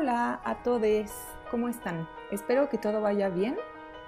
Hola a todos, ¿cómo están? Espero que todo vaya bien.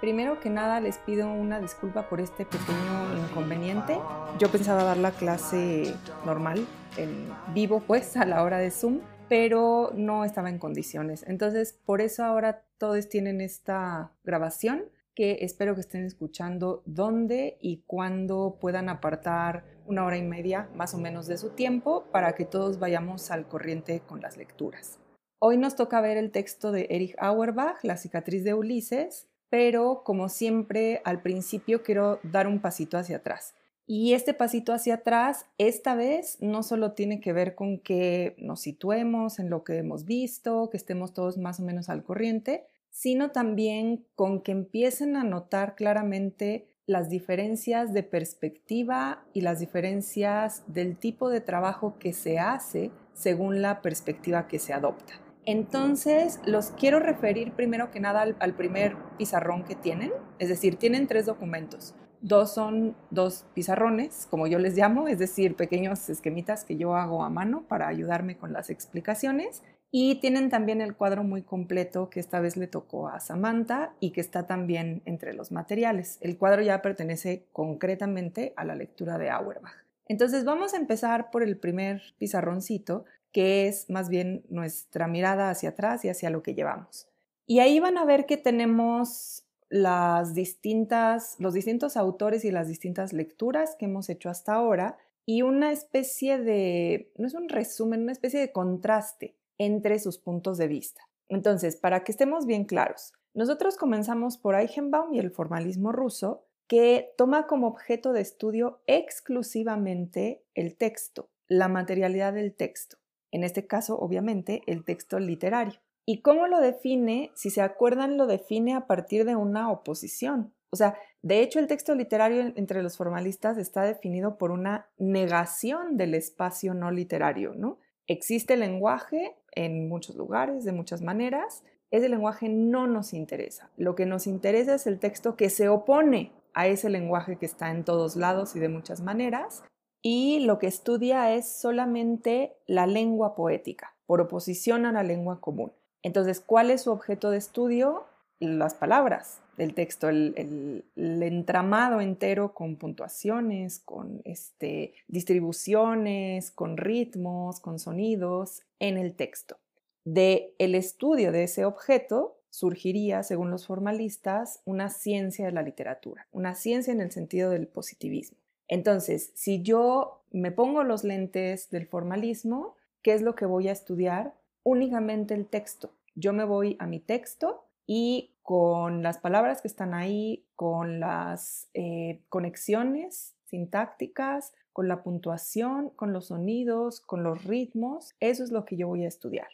Primero que nada les pido una disculpa por este pequeño inconveniente. Yo pensaba dar la clase normal, en vivo pues, a la hora de Zoom, pero no estaba en condiciones. Entonces, por eso ahora todos tienen esta grabación que espero que estén escuchando dónde y cuándo puedan apartar una hora y media más o menos de su tiempo para que todos vayamos al corriente con las lecturas. Hoy nos toca ver el texto de Erich Auerbach, La cicatriz de Ulises, pero como siempre al principio quiero dar un pasito hacia atrás. Y este pasito hacia atrás, esta vez, no solo tiene que ver con que nos situemos en lo que hemos visto, que estemos todos más o menos al corriente, sino también con que empiecen a notar claramente las diferencias de perspectiva y las diferencias del tipo de trabajo que se hace según la perspectiva que se adopta. Entonces, los quiero referir primero que nada al, primer pizarrón que tienen, es decir, tienen tres documentos. Dos son dos pizarrones, como yo les llamo, es decir, pequeños esquemitas que yo hago a mano para ayudarme con las explicaciones. Y tienen también el cuadro muy completo que esta vez le tocó a Samantha y que está también entre los materiales. El cuadro ya pertenece concretamente a la lectura de Auerbach. Entonces vamos a empezar por el primer pizarroncito, que es más bien nuestra mirada hacia atrás y hacia lo que llevamos. Y ahí van a ver que tenemos las distintas, los distintos autores y las distintas lecturas que hemos hecho hasta ahora y una especie de, no es un resumen, una especie de contraste entre sus puntos de vista. Entonces, para que estemos bien claros, nosotros comenzamos por Eichenbaum y el formalismo ruso, que toma como objeto de estudio exclusivamente el texto, la materialidad del texto. En este caso, obviamente, el texto literario. ¿Y cómo lo define? Si se acuerdan, lo define a partir de una oposición. O sea, de hecho, el texto literario entre los formalistas está definido por una negación del espacio no literario, ¿no? Existe lenguaje en muchos lugares, de muchas maneras. Ese lenguaje no nos interesa. Lo que nos interesa es el texto que se opone a ese lenguaje que está en todos lados y de muchas maneras. Y lo que estudia es solamente la lengua poética, por oposición a la lengua común. Entonces, ¿cuál es su objeto de estudio? Las palabras del texto, el, entramado entero con puntuaciones, con este, distribuciones, con ritmos, con sonidos en el texto. De el estudio de ese objeto surgiría, según los formalistas, una ciencia de la literatura, una ciencia en el sentido del positivismo. Entonces, si yo me pongo los lentes del formalismo, ¿qué es lo que voy a estudiar? Únicamente el texto. Yo me voy a mi texto y con las palabras que están ahí, con las eh, conexiones sintácticas, con la puntuación, con los sonidos, con los ritmos, eso es lo que yo voy a estudiar.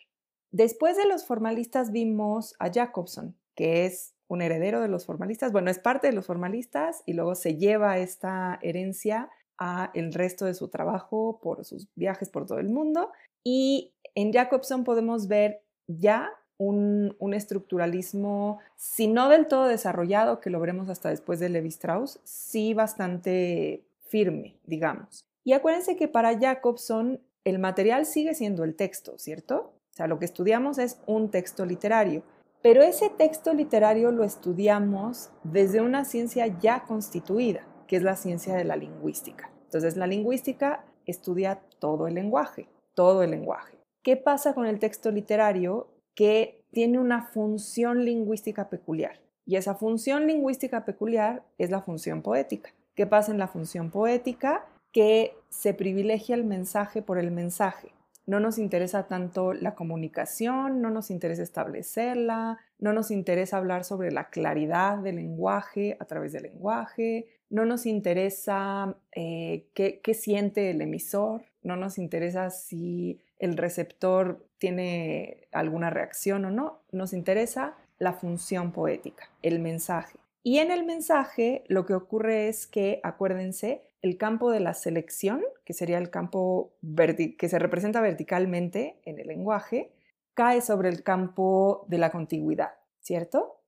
Después de los formalistas vimos a Jacobson, que es un heredero de los formalistas, bueno, es parte de los formalistas y luego se lleva esta herencia a el resto de su trabajo por sus viajes por todo el mundo y en Jacobson podemos ver ya un, estructuralismo, si no del todo desarrollado, que lo veremos hasta después de Levi Strauss, sí bastante firme, digamos. Y acuérdense que para Jacobson el material sigue siendo el texto, ¿cierto? O sea, lo que estudiamos es un texto literario, pero ese texto literario lo estudiamos desde una ciencia ya constituida, que es la ciencia de la lingüística. Entonces, la lingüística estudia todo el lenguaje, todo el lenguaje. ¿Qué pasa con el texto literario? que tiene una función lingüística peculiar. Y esa función lingüística peculiar es la función poética. ¿Qué pasa en la función poética? Que se privilegia el mensaje por el mensaje. No nos interesa tanto la comunicación, no nos interesa establecerla, no nos interesa hablar sobre la claridad del lenguaje a través del lenguaje, no nos interesa eh, qué, qué siente el emisor, no nos interesa si el receptor tiene alguna reacción o no, nos interesa la función poética, el mensaje. Y en el mensaje lo que ocurre es que, acuérdense, el campo de la selección, que sería el campo que se representa verticalmente en el lenguaje, cae sobre el campo de la contigüidad, ¿cierto?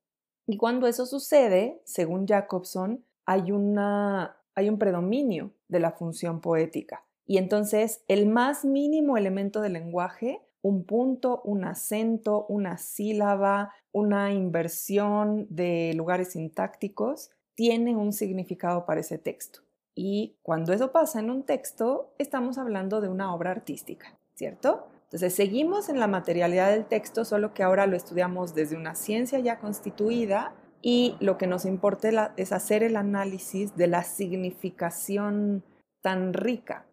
Y cuando eso sucede, según Jacobson, hay, una, hay un predominio de la función poética. Y entonces el más mínimo elemento del lenguaje un punto, un acento, una sílaba, una inversión de lugares sintácticos, tiene un significado para ese texto. Y cuando eso pasa en un texto, estamos hablando de una obra artística, ¿cierto? Entonces seguimos en la materialidad del texto, solo que ahora lo estudiamos desde una ciencia ya constituida y lo que nos importa es hacer el análisis de la significación tan rica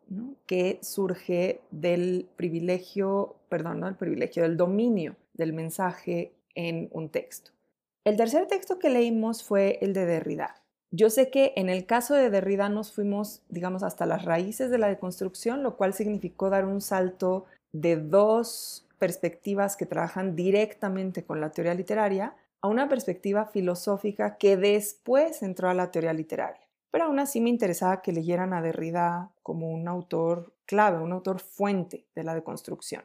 que surge del privilegio, perdón, no el privilegio, del dominio del mensaje en un texto. El tercer texto que leímos fue el de Derrida. Yo sé que en el caso de Derrida nos fuimos, digamos, hasta las raíces de la deconstrucción, lo cual significó dar un salto de dos perspectivas que trabajan directamente con la teoría literaria a una perspectiva filosófica que después entró a la teoría literaria. Pero aún así me interesaba que leyeran a Derrida como un autor clave, un autor fuente de la deconstrucción.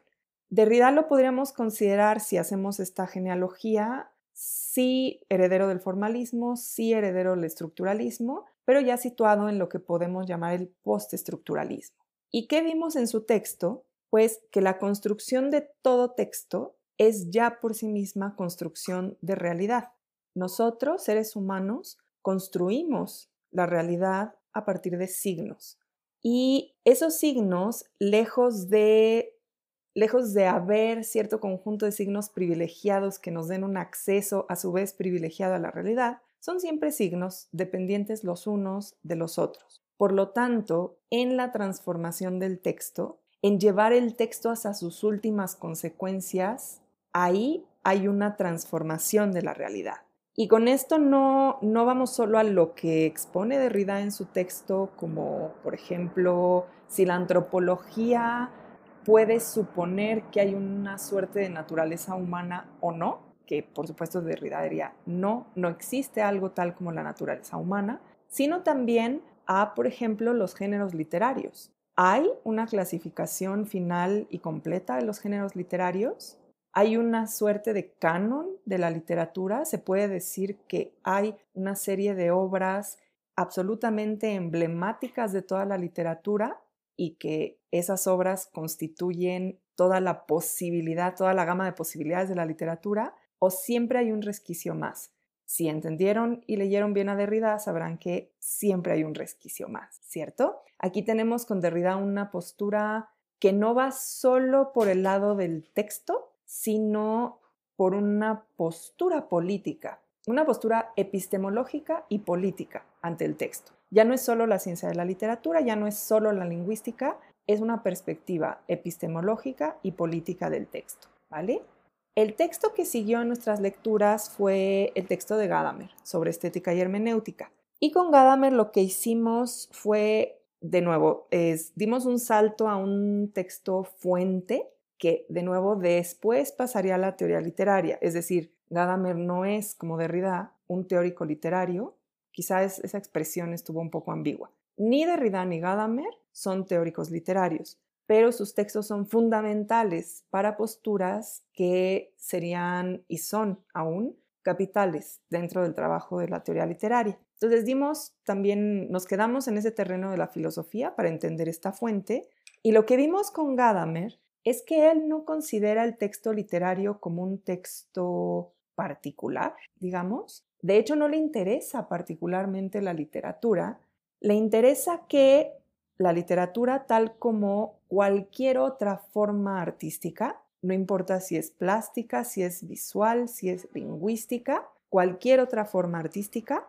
Derrida lo podríamos considerar, si hacemos esta genealogía, sí heredero del formalismo, sí heredero del estructuralismo, pero ya situado en lo que podemos llamar el postestructuralismo. ¿Y qué vimos en su texto? Pues que la construcción de todo texto es ya por sí misma construcción de realidad. Nosotros, seres humanos, construimos la realidad a partir de signos. Y esos signos, lejos de lejos de haber cierto conjunto de signos privilegiados que nos den un acceso a su vez privilegiado a la realidad, son siempre signos dependientes los unos de los otros. Por lo tanto, en la transformación del texto, en llevar el texto hasta sus últimas consecuencias, ahí hay una transformación de la realidad. Y con esto no, no vamos solo a lo que expone Derrida en su texto, como por ejemplo si la antropología puede suponer que hay una suerte de naturaleza humana o no, que por supuesto Derrida diría no, no existe algo tal como la naturaleza humana, sino también a, por ejemplo, los géneros literarios. ¿Hay una clasificación final y completa de los géneros literarios? hay una suerte de canon de la literatura. Se puede decir que hay una serie de obras absolutamente emblemáticas de toda la literatura y que esas obras constituyen toda la posibilidad, toda la gama de posibilidades de la literatura, o siempre hay un resquicio más. Si entendieron y leyeron bien a Derrida, sabrán que siempre hay un resquicio más, ¿cierto? Aquí tenemos con Derrida una postura que no va solo por el lado del texto, sino por una postura política, una postura epistemológica y política ante el texto. Ya no es solo la ciencia de la literatura, ya no es solo la lingüística, es una perspectiva epistemológica y política del texto, ¿vale? El texto que siguió en nuestras lecturas fue el texto de Gadamer sobre estética y hermenéutica. Y con Gadamer lo que hicimos fue, de nuevo, dimos un salto a un texto fuente que de nuevo después pasaría a la teoría literaria, es decir, Gadamer no es, como Derrida, un teórico literario, quizás esa expresión estuvo un poco ambigua. Ni Derrida ni Gadamer son teóricos literarios, pero sus textos son fundamentales para posturas que serían y son aún capitales dentro del trabajo de la teoría literaria. Entonces dimos también, nos quedamos en ese terreno de la filosofía para entender esta fuente y lo que vimos con Gadamer es que él no considera el texto literario como un texto particular, digamos. De hecho, no le interesa particularmente la literatura, le interesa que la literatura, tal como cualquier otra forma artística, no importa si es plástica, si es visual, si es lingüística, cualquier otra forma artística,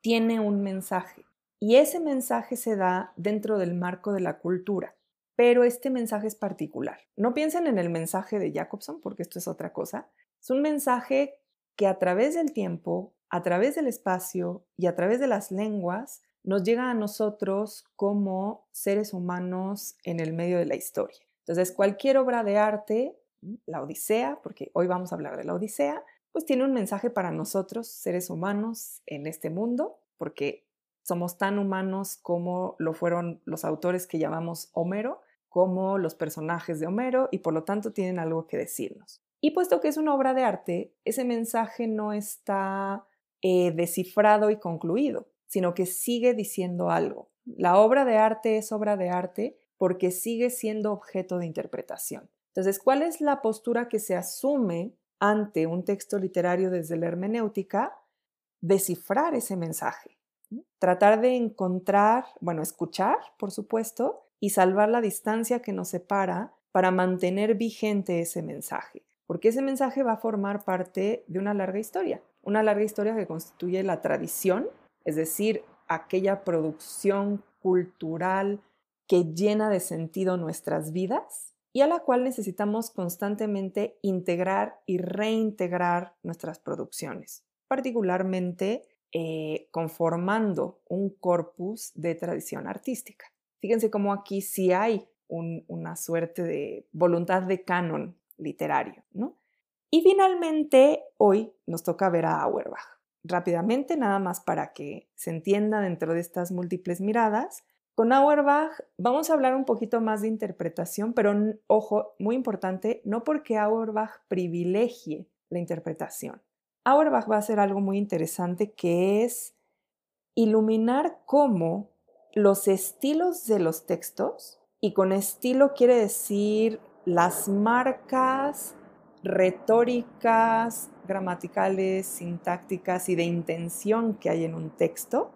tiene un mensaje. Y ese mensaje se da dentro del marco de la cultura pero este mensaje es particular. No piensen en el mensaje de Jacobson, porque esto es otra cosa. Es un mensaje que a través del tiempo, a través del espacio y a través de las lenguas nos llega a nosotros como seres humanos en el medio de la historia. Entonces, cualquier obra de arte, la Odisea, porque hoy vamos a hablar de la Odisea, pues tiene un mensaje para nosotros, seres humanos en este mundo, porque somos tan humanos como lo fueron los autores que llamamos Homero, como los personajes de Homero y por lo tanto tienen algo que decirnos. Y puesto que es una obra de arte, ese mensaje no está eh, descifrado y concluido, sino que sigue diciendo algo. La obra de arte es obra de arte porque sigue siendo objeto de interpretación. Entonces, ¿cuál es la postura que se asume ante un texto literario desde la hermenéutica? Descifrar ese mensaje, tratar de encontrar, bueno, escuchar, por supuesto, y salvar la distancia que nos separa para mantener vigente ese mensaje, porque ese mensaje va a formar parte de una larga historia, una larga historia que constituye la tradición, es decir, aquella producción cultural que llena de sentido nuestras vidas y a la cual necesitamos constantemente integrar y reintegrar nuestras producciones, particularmente eh, conformando un corpus de tradición artística. Fíjense cómo aquí sí hay una suerte de voluntad de canon literario, ¿no? Y finalmente, hoy nos toca ver a Auerbach. Rápidamente, nada más para que se entienda dentro de estas múltiples miradas, con Auerbach vamos a hablar un poquito más de interpretación, pero ojo, muy importante, no porque Auerbach privilegie la interpretación. Auerbach va a hacer algo muy interesante que es iluminar cómo los estilos de los textos, y con estilo quiere decir las marcas retóricas, gramaticales, sintácticas y de intención que hay en un texto,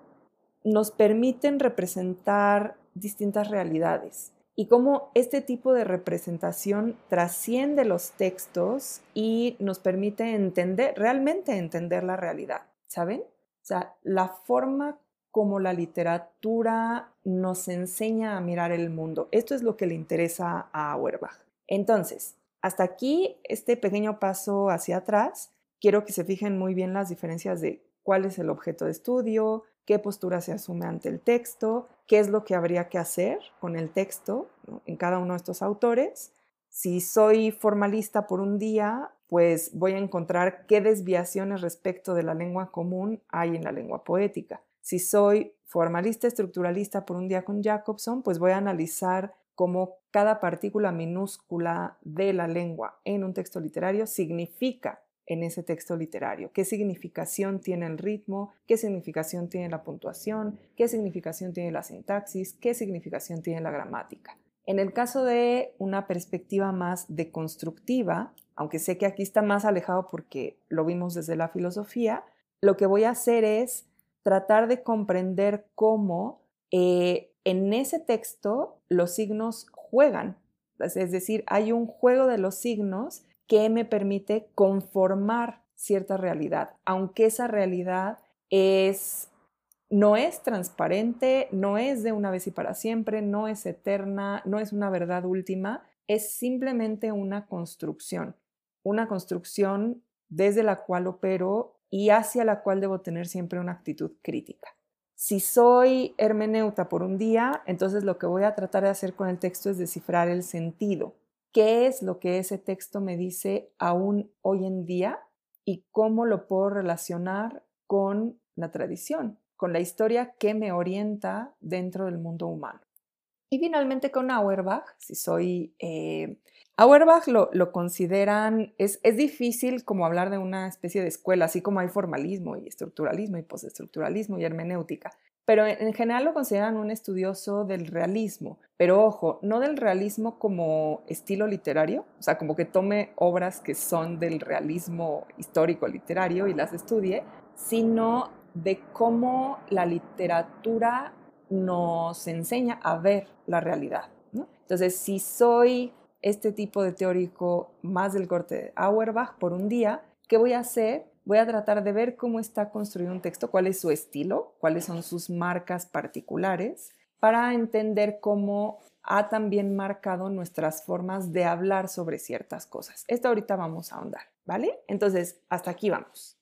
nos permiten representar distintas realidades y cómo este tipo de representación trasciende los textos y nos permite entender, realmente entender la realidad, ¿saben? O sea, la forma como la literatura nos enseña a mirar el mundo. Esto es lo que le interesa a Auerbach. Entonces, hasta aquí, este pequeño paso hacia atrás, quiero que se fijen muy bien las diferencias de cuál es el objeto de estudio, qué postura se asume ante el texto, qué es lo que habría que hacer con el texto en cada uno de estos autores. Si soy formalista por un día, pues voy a encontrar qué desviaciones respecto de la lengua común hay en la lengua poética. Si soy formalista estructuralista por un día con Jacobson, pues voy a analizar cómo cada partícula minúscula de la lengua en un texto literario significa en ese texto literario, qué significación tiene el ritmo, qué significación tiene la puntuación, qué significación tiene la sintaxis, qué significación tiene la gramática. En el caso de una perspectiva más deconstructiva, aunque sé que aquí está más alejado porque lo vimos desde la filosofía, lo que voy a hacer es tratar de comprender cómo eh, en ese texto los signos juegan. Es decir, hay un juego de los signos que me permite conformar cierta realidad, aunque esa realidad es no es transparente, no es de una vez y para siempre, no es eterna, no es una verdad última, es simplemente una construcción, una construcción desde la cual opero y hacia la cual debo tener siempre una actitud crítica. Si soy hermeneuta por un día, entonces lo que voy a tratar de hacer con el texto es descifrar el sentido, qué es lo que ese texto me dice aún hoy en día y cómo lo puedo relacionar con la tradición, con la historia que me orienta dentro del mundo humano. Y finalmente con Auerbach, si soy... Eh, Auerbach lo, lo consideran, es, es, difícil como hablar de una especie de escuela, así como hay formalismo y estructuralismo y postestructuralismo y hermenéutica pero en general lo consideran un estudioso del realismo. Pero ojo, no del realismo como estilo literario, o sea, como que tome obras que son del realismo histórico literario y las estudie, sino de cómo la literatura nos enseña a ver la realidad. Entonces, si soy este tipo de teórico más del corte de Auerbach por un día, ¿qué voy a hacer? voy a tratar de ver cómo está construido un texto, cuál es su estilo, cuáles son sus marcas particulares, para entender cómo ha también marcado nuestras formas de hablar sobre ciertas cosas. Esto ahorita vamos a ahondar, ¿vale? Entonces, hasta aquí vamos.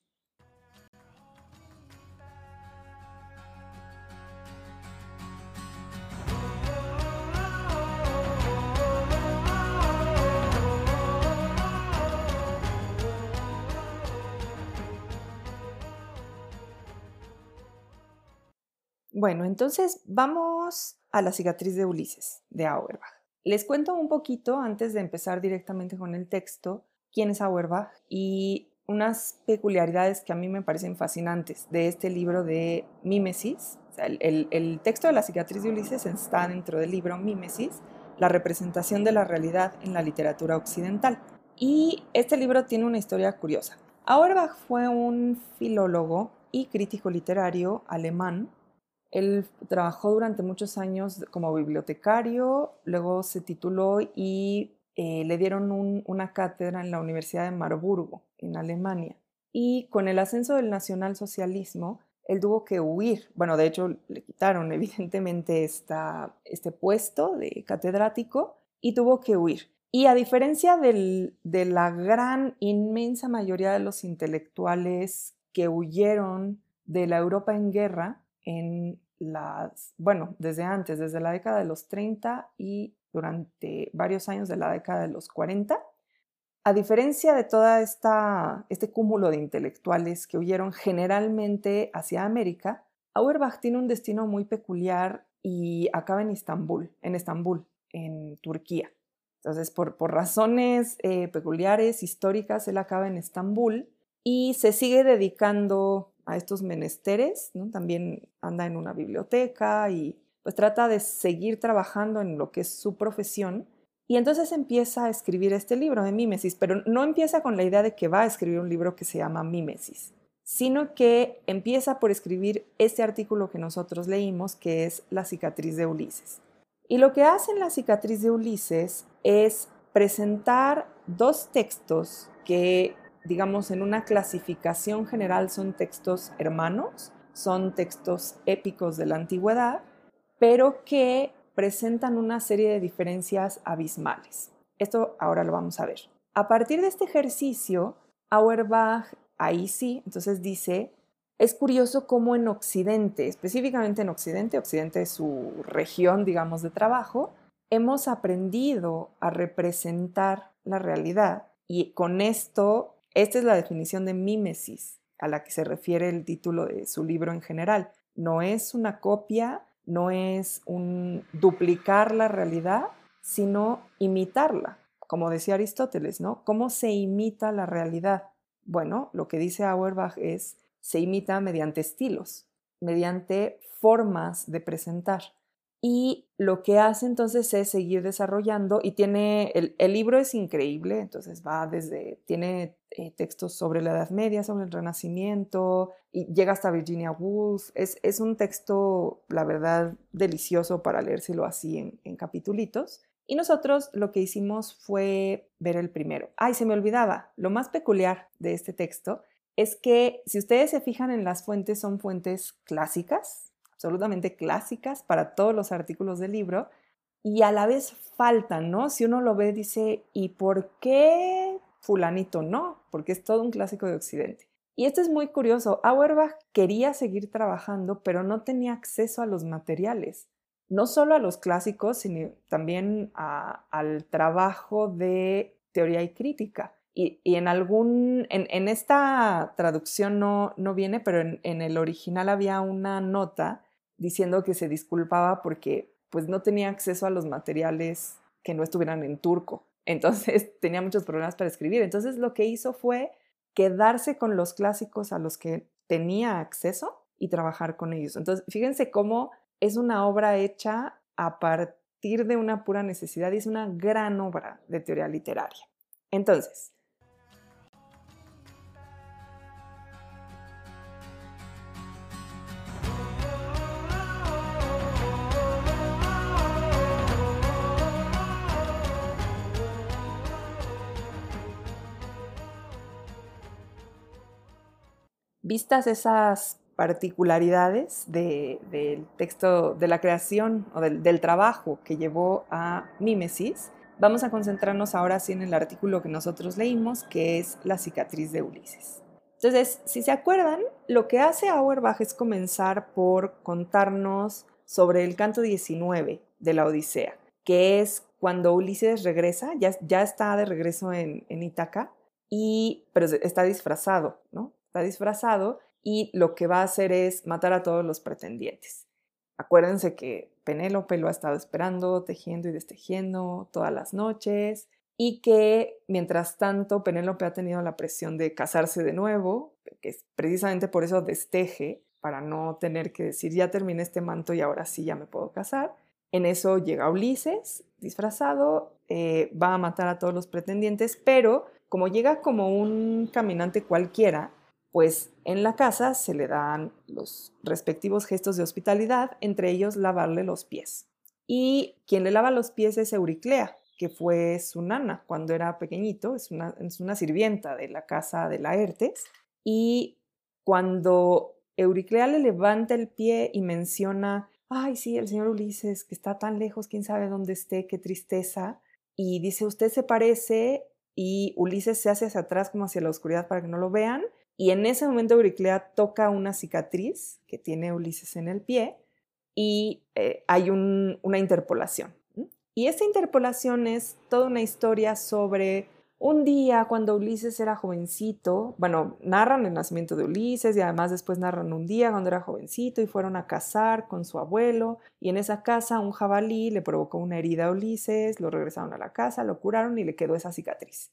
Bueno, entonces vamos a la cicatriz de Ulises, de Auerbach. Les cuento un poquito, antes de empezar directamente con el texto, quién es Auerbach y unas peculiaridades que a mí me parecen fascinantes de este libro de Mímesis. el, texto de la cicatriz de Ulises está dentro del libro Mímesis, la representación de la realidad en la literatura occidental. Y este libro tiene una historia curiosa. Auerbach fue un filólogo y crítico literario alemán. Él trabajó durante muchos años como bibliotecario, luego se tituló y eh, le dieron una cátedra en la Universidad de Marburgo, en Alemania. Y con el ascenso del nacionalsocialismo, él tuvo que huir. Bueno, de hecho, le quitaron evidentemente esta, este puesto de catedrático y tuvo que huir. Y a diferencia de la gran, inmensa mayoría de los intelectuales que huyeron de la Europa en guerra, en las, bueno, desde antes, desde la década de los 30 y durante varios años de la década de los 40, a diferencia de esta este cúmulo de intelectuales que huyeron generalmente hacia América, Auerbach tiene un destino muy peculiar y acaba en Estambul, en Estambul, en Turquía. Entonces, por, por razones eh, peculiares, históricas, él acaba en Estambul y se sigue dedicando a estos menesteres, ¿no? También anda en una biblioteca y pues trata de seguir trabajando en lo que es su profesión, y entonces empieza a escribir este libro de Mímesis, pero no empieza con la idea de que va a escribir un libro que se llama Mímesis, sino que empieza por escribir este artículo que nosotros leímos, que es La cicatriz de Ulises. Y lo que hace en La cicatriz de Ulises es presentar dos textos que, digamos, en una clasificación general son textos hermanos, son textos épicos de la antigüedad, pero que presentan una serie de diferencias abismales. Esto ahora lo vamos a ver. A partir de este ejercicio, Auerbach, ahí sí, entonces dice, es curioso cómo en Occidente, específicamente en Occidente, Occidente es su región, digamos, de trabajo, hemos aprendido a representar la realidad y con esto, esta es la definición de mímesis a la que se refiere el título de su libro en general. No es una copia, no es un duplicar la realidad, sino imitarla, como decía Aristóteles, ¿no? ¿Cómo se imita la realidad? Bueno, lo que dice Auerbach es, se imita mediante estilos, mediante formas de presentar y lo que hace entonces es seguir desarrollando y tiene, el, libro es increíble, entonces va desde, tiene eh, textos sobre la Edad Media, sobre el Renacimiento, y llega hasta Virginia Woolf, es, es un texto, la verdad, delicioso para leérselo así en, en capitulitos. Y nosotros lo que hicimos fue ver el primero. Ay, se me olvidaba, lo más peculiar de este texto es que si ustedes se fijan en las fuentes, son fuentes clásicas, absolutamente clásicas para todos los artículos del libro y a la vez faltan, ¿no? Si uno lo ve, dice, ¿y por qué fulanito no? Porque es todo un clásico de Occidente. Y esto es muy curioso. Auerbach quería seguir trabajando, pero no tenía acceso a los materiales. No solo a los clásicos, sino también al trabajo de teoría y crítica. Y, en algún, en, esta traducción no, no viene, pero en, en, el original había una nota diciendo que se disculpaba porque pues no tenía acceso a los materiales que no estuvieran en turco. Entonces tenía muchos problemas para escribir. Entonces lo que hizo fue quedarse con los clásicos a los que tenía acceso y trabajar con ellos. Entonces, fíjense cómo es una obra hecha a partir de una pura necesidad y es una gran obra de teoría literaria. Entonces, vistas esas particularidades del texto, de la creación o del, trabajo que llevó a Mímesis, vamos a concentrarnos ahora sí en el artículo que nosotros leímos, que es La cicatriz de Ulises. Entonces, si se acuerdan, lo que hace Auerbach es comenzar por contarnos sobre el canto 19 de la Odisea, que es cuando Ulises regresa, ya, está de regreso en, en Ítaca, y, pero está disfrazado, ¿no? Disfrazado y lo que va a hacer es matar a todos los pretendientes. Acuérdense que Penélope lo ha estado esperando, tejiendo y destejiendo todas las noches y que mientras tanto Penélope ha tenido la presión de casarse de nuevo, que es precisamente por eso desteje, para no tener que decir ya terminé este manto y ahora sí ya me puedo casar. En eso llega Ulises, disfrazado, eh, va a matar a todos los pretendientes, pero como llega como un caminante cualquiera, pues en la casa se le dan los respectivos gestos de hospitalidad, entre ellos lavarle los pies. Y quien le lava los pies es Euriclea, que fue su nana cuando era pequeñito, es una, es una sirvienta de la casa de Laertes. Y cuando Euriclea le levanta el pie y menciona, ay, sí, el señor Ulises, que está tan lejos, quién sabe dónde esté, qué tristeza. Y dice, usted se parece y Ulises se hace hacia atrás como hacia la oscuridad para que no lo vean. Y en ese momento Euriclea toca una cicatriz que tiene Ulises en el pie y eh, hay una interpolación. Y esta interpolación es toda una historia sobre un día cuando Ulises era jovencito, bueno, narran el nacimiento de Ulises y además después narran un día cuando era jovencito y fueron a cazar con su abuelo y en esa casa un jabalí le provocó una herida a Ulises, lo regresaron a la casa, lo curaron y le quedó esa cicatriz.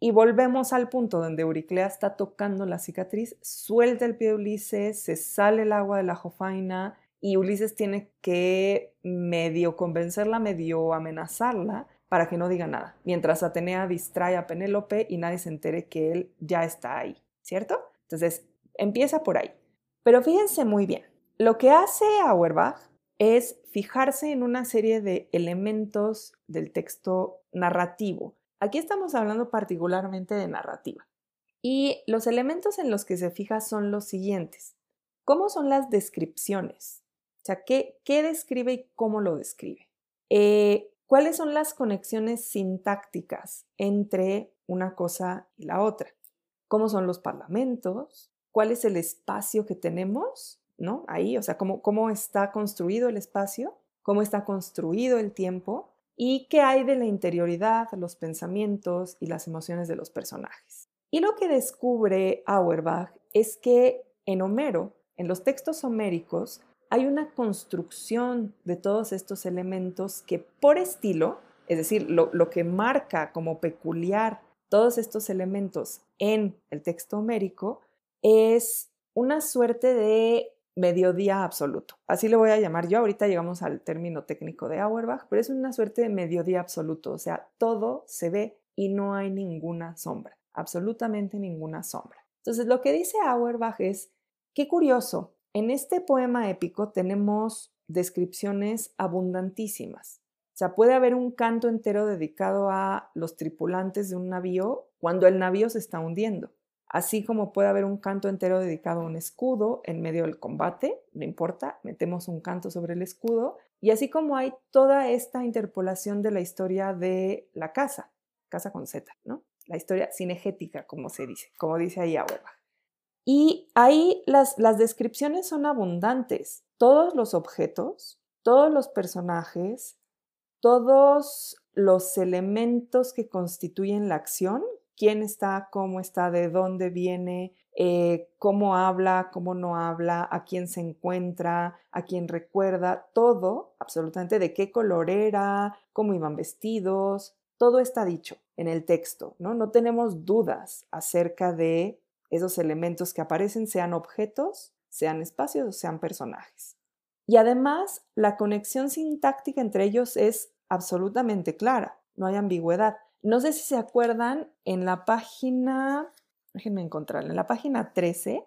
Y volvemos al punto donde Euriclea está tocando la cicatriz, suelta el pie de Ulises, se sale el agua de la jofaina y Ulises tiene que medio convencerla, medio amenazarla para que no diga nada, mientras Atenea distrae a Penélope y nadie se entere que él ya está ahí, ¿cierto? Entonces, empieza por ahí. Pero fíjense muy bien, lo que hace Auerbach es fijarse en una serie de elementos del texto narrativo. Aquí estamos hablando particularmente de narrativa. Y los elementos en los que se fija son los siguientes. ¿Cómo son las descripciones? O sea, ¿qué, qué describe y cómo lo describe? Eh, ¿Cuáles son las conexiones sintácticas entre una cosa y la otra? ¿Cómo son los parlamentos? ¿Cuál es el espacio que tenemos? ¿No? Ahí, o sea, cómo, cómo está construido el espacio, cómo está construido el tiempo y qué hay de la interioridad, los pensamientos y las emociones de los personajes. Y lo que descubre Auerbach es que en Homero, en los textos homéricos, hay una construcción de todos estos elementos que por estilo, es decir, lo, que marca como peculiar todos estos elementos en el texto homérico, es una suerte de mediodía absoluto. Así le voy a llamar yo. Ahorita llegamos al término técnico de Auerbach, pero es una suerte de mediodía absoluto. O sea, todo se ve y no hay ninguna sombra, absolutamente ninguna sombra. Entonces, lo que dice Auerbach es, qué curioso, en este poema épico tenemos descripciones abundantísimas. O sea, puede haber un canto entero dedicado a los tripulantes de un navío cuando el navío se está hundiendo. Así como puede haber un canto entero dedicado a un escudo en medio del combate, no importa, metemos un canto sobre el escudo. Y así como hay toda esta interpolación de la historia de la casa, casa con Z, ¿no? La historia cinegética, como se dice, como dice ahí Auerbach. Y ahí las, descripciones son abundantes. Todos los objetos, todos los personajes, todos los elementos que constituyen la acción, quién está, cómo está, de dónde viene, eh, cómo habla, cómo no habla, a quién se encuentra, a quién recuerda, todo, absolutamente, de qué color era, cómo iban vestidos, todo está dicho en el texto, ¿no? No tenemos dudas acerca de esos elementos que aparecen sean objetos, sean espacios o sean personajes. Y además, la conexión sintáctica entre ellos es absolutamente clara, no hay ambigüedad. No sé si se acuerdan, en la página, déjenme encontrarla, en la página 13,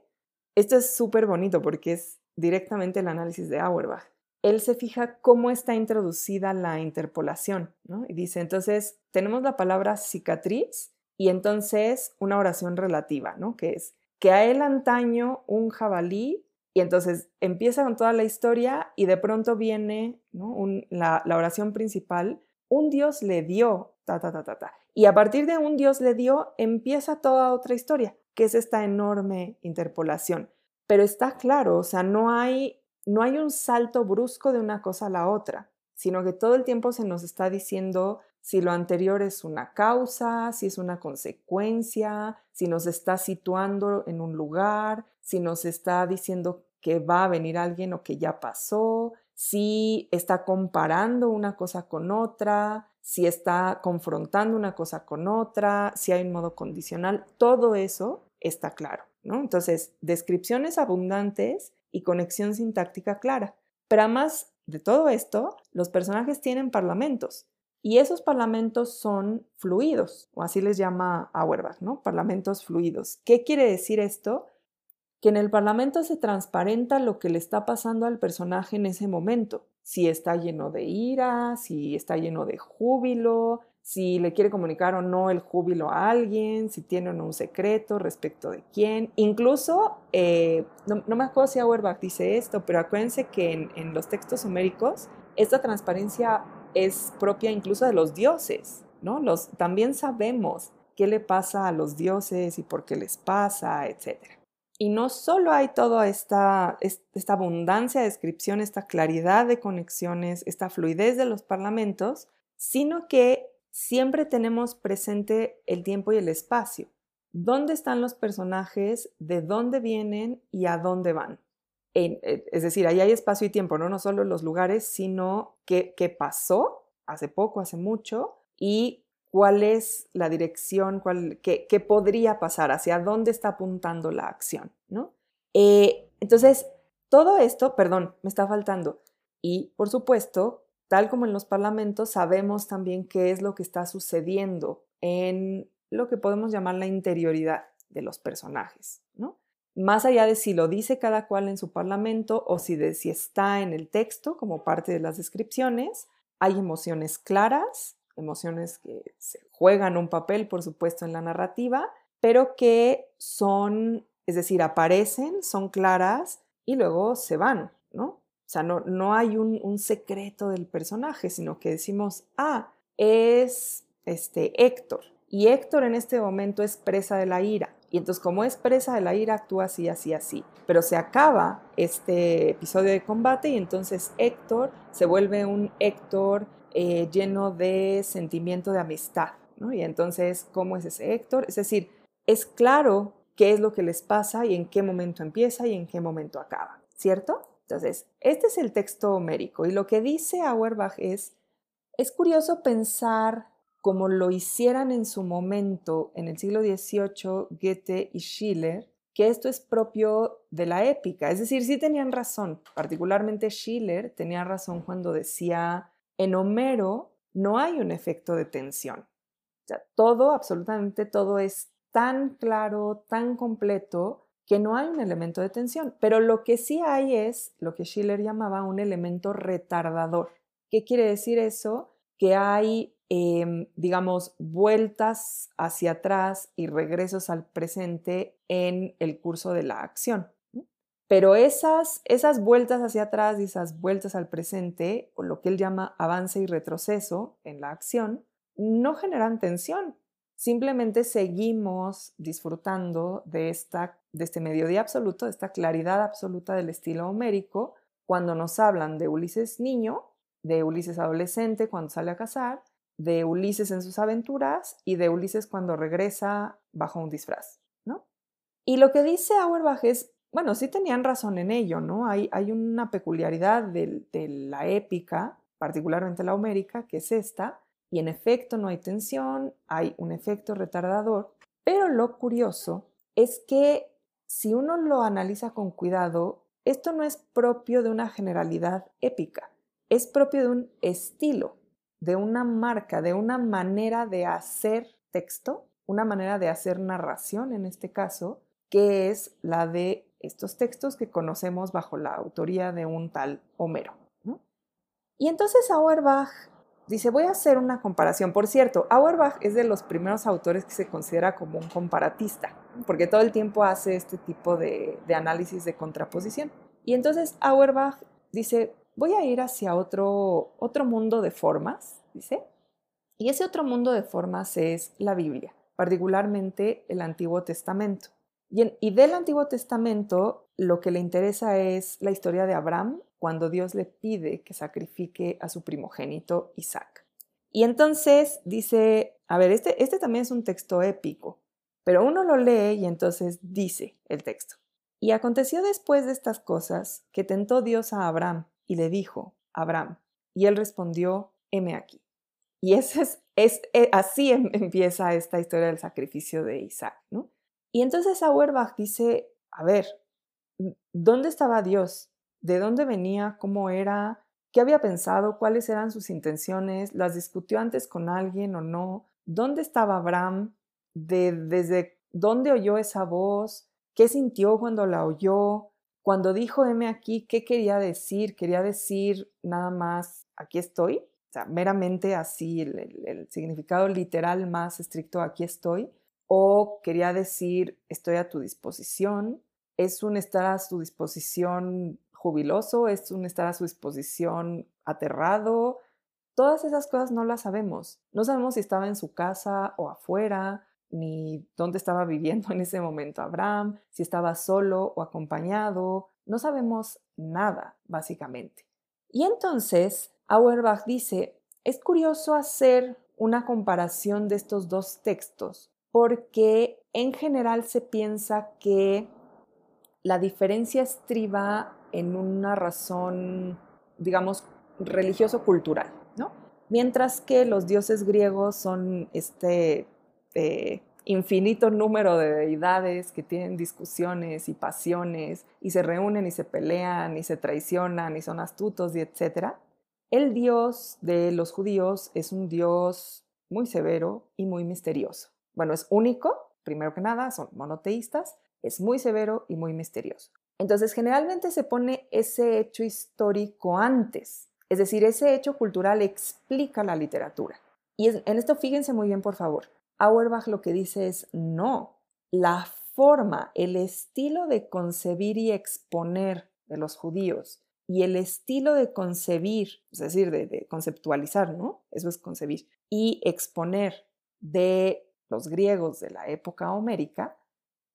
esto es súper bonito porque es directamente el análisis de Auerbach. Él se fija cómo está introducida la interpolación, ¿no? Y dice, entonces, tenemos la palabra cicatriz y entonces una oración relativa, ¿no? Que es que a él antaño un jabalí y entonces empieza con toda la historia y de pronto viene la, oración principal, un Dios le dio, ta, ta, ta, ta, ta. Y a partir de un Dios le dio, empieza toda otra historia, que es esta enorme interpolación. Pero está claro, o sea, no hay, no hay un salto brusco de una cosa a la otra, sino que todo el tiempo se nos está diciendo si lo anterior es una causa, si es una consecuencia, si nos está situando en un lugar, si nos está diciendo que va a venir alguien o que ya pasó, si está comparando una cosa con otra, si está confrontando una cosa con otra, si hay un modo condicional, todo eso está claro, ¿no? Entonces, descripciones abundantes y conexión sintáctica clara. Pero además de todo esto, los personajes tienen parlamentos y esos parlamentos son fluidos, o así les llama Auerbach, ¿no? Parlamentos fluidos. ¿Qué quiere decir esto? Que en el parlamento se transparenta lo que le está pasando al personaje en ese momento. Si está lleno de ira, si está lleno de júbilo, si le quiere comunicar o no el júbilo a alguien, si tiene un secreto respecto de quién. Incluso, eh, no, me acuerdo si Auerbach dice esto, pero acuérdense que en, en los textos homéricos esta transparencia es propia incluso de los dioses, ¿no? Los, también sabemos qué le pasa a los dioses y por qué les pasa, etc. Y no solo hay toda esta, esta abundancia de descripción, esta claridad de conexiones, esta fluidez de los parlamentos, sino que siempre tenemos presente el tiempo y el espacio. ¿Dónde están los personajes? ¿De dónde vienen y a dónde van? Eh, es decir, ahí hay espacio y tiempo, ¿no? No solo los lugares, sino qué, pasó hace poco, hace mucho, y cuál es la dirección, cuál, qué, podría pasar, hacia dónde está apuntando la acción, ¿no? Eh, entonces, todo esto, perdón, me está faltando. Y, por supuesto, tal como en los parlamentos, sabemos también qué es lo que está sucediendo en lo que podemos llamar la interioridad de los personajes, ¿no? más allá de si lo dice cada cual en su parlamento o si, de, si está en el texto como parte de las descripciones, hay emociones claras, emociones que se juegan un papel, por supuesto, en la narrativa, pero que son, es decir, aparecen, son claras y luego se van, ¿no? O sea, no, no hay un, un secreto del personaje, sino que decimos, ah, es este Héctor. Y Héctor en este momento es presa de la ira y entonces como es presa de la ira, actúa así, así, así. Pero se acaba este episodio de combate y entonces Héctor se vuelve un Héctor eh, lleno de sentimiento de amistad. ¿no? Y entonces, ¿cómo es ese Héctor? Es decir, es claro qué es lo que les pasa y en qué momento empieza y en qué momento acaba, ¿cierto? Entonces, este es el texto homérico y lo que dice Auerbach es, es curioso pensar como lo hicieran en su momento en el siglo XVIII Goethe y Schiller, que esto es propio de la épica. Es decir, sí tenían razón, particularmente Schiller tenía razón cuando decía, en Homero no hay un efecto de tensión. todo, absolutamente todo es tan claro, tan completo, que no hay un elemento de tensión. Pero lo que sí hay es lo que Schiller llamaba un elemento retardador. ¿Qué quiere decir eso? Que hay Em, digamos, vueltas hacia atrás y regresos al presente en el curso de la acción. Pero esas, esas vueltas hacia atrás y esas vueltas al presente, o lo que él llama avance y retroceso en la acción, no generan tensión. Simplemente seguimos disfrutando de, esta, de este mediodía absoluto, de esta claridad absoluta del estilo homérico, cuando nos hablan de Ulises niño, de Ulises adolescente cuando sale a cazar, de Ulises en sus aventuras y de Ulises cuando regresa bajo un disfraz, ¿no? Y lo que dice Auerbach es, bueno, sí tenían razón en ello, ¿no? Hay, una peculiaridad de, de la épica, particularmente la homérica, que es esta, y en efecto no hay tensión, hay un efecto retardador, pero lo curioso es que si uno lo analiza con cuidado, esto no es propio de una generalidad épica, es propio de un estilo de una marca, de una manera de hacer texto, una manera de hacer narración en este caso, que es la de estos textos que conocemos bajo la autoría de un tal Homero. Y entonces Auerbach dice, voy a hacer una comparación. Por cierto, Auerbach es de los primeros autores que se considera como un comparatista, porque todo el tiempo hace este tipo de, de análisis de contraposición. Y entonces Auerbach dice, voy a ir hacia otro, otro mundo de formas, dice, y ese otro mundo de formas es la Biblia, particularmente el Antiguo Testamento. Y, del Antiguo Testamento lo que le interesa es la historia de Abraham cuando Dios le pide que sacrifique a su primogénito Isaac. Y entonces dice, a ver, este, este también es un texto épico, pero uno lo lee y entonces dice el texto. Y aconteció después de estas cosas que tentó Dios a Abraham y le dijo, Abraham, y él respondió, heme aquí. Y es, es, eh, así em, empieza esta historia del sacrificio de Isaac, ¿no? Y entonces Auerbach dice, a ver, ¿dónde estaba Dios? ¿De dónde venía? ¿Cómo era? qué había pensado, cuáles eran sus intenciones, las discutió antes con alguien o no, dónde estaba Abraham, de, desde dónde oyó esa voz, qué sintió cuando la oyó, cuando dijo M aquí, ¿qué quería decir? ¿Quería decir nada más, aquí estoy? O sea, meramente así, el, significado literal más estricto, aquí estoy. O quería decir, estoy a tu disposición. Es un estar a su disposición jubiloso, es un estar a su disposición aterrado. Todas esas cosas no las sabemos. No sabemos si estaba en su casa o afuera, ni dónde estaba viviendo en ese momento Abraham, si estaba solo o acompañado, no sabemos nada, básicamente. Y entonces Auerbach dice, es curioso hacer una comparación de estos dos textos, porque en general se piensa que la diferencia estriba en una razón, digamos, religioso-cultural, ¿no? Mientras que los dioses griegos son este este, infinito número de deidades que tienen discusiones y pasiones y se reúnen y se pelean y se traicionan y son astutos y etcétera. El Dios de los judíos es un Dios muy severo y muy misterioso. Bueno, es único, primero que nada, son monoteístas, es muy severo y muy misterioso. Entonces, generalmente se pone ese hecho histórico antes, es decir, ese hecho cultural explica la literatura. Y en esto fíjense muy bien, por favor. Auerbach lo que dice es no, la forma, el estilo de concebir y exponer de los judíos y el estilo de concebir, es decir, de, conceptualizar, ¿no? Eso es concebir, y exponer de los griegos de la época homérica,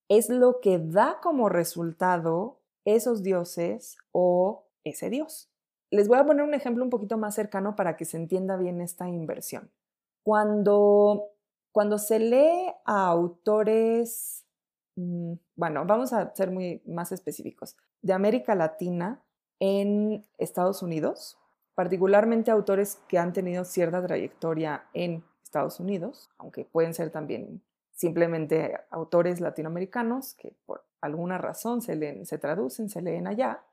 es lo que da como resultado esos dioses o ese dios. Les voy a poner un ejemplo un poquito más cercano para que se entienda bien esta inversión. Cuando cuando se lee a autores, mm, bueno, vamos a ser muy más específicos, de América Latina en Estados Unidos, particularmente autores que han tenido cierta trayectoria en Estados Unidos, aunque pueden ser también simplemente autores latinoamericanos que por alguna razón se, leen, se traducen, se leen allá,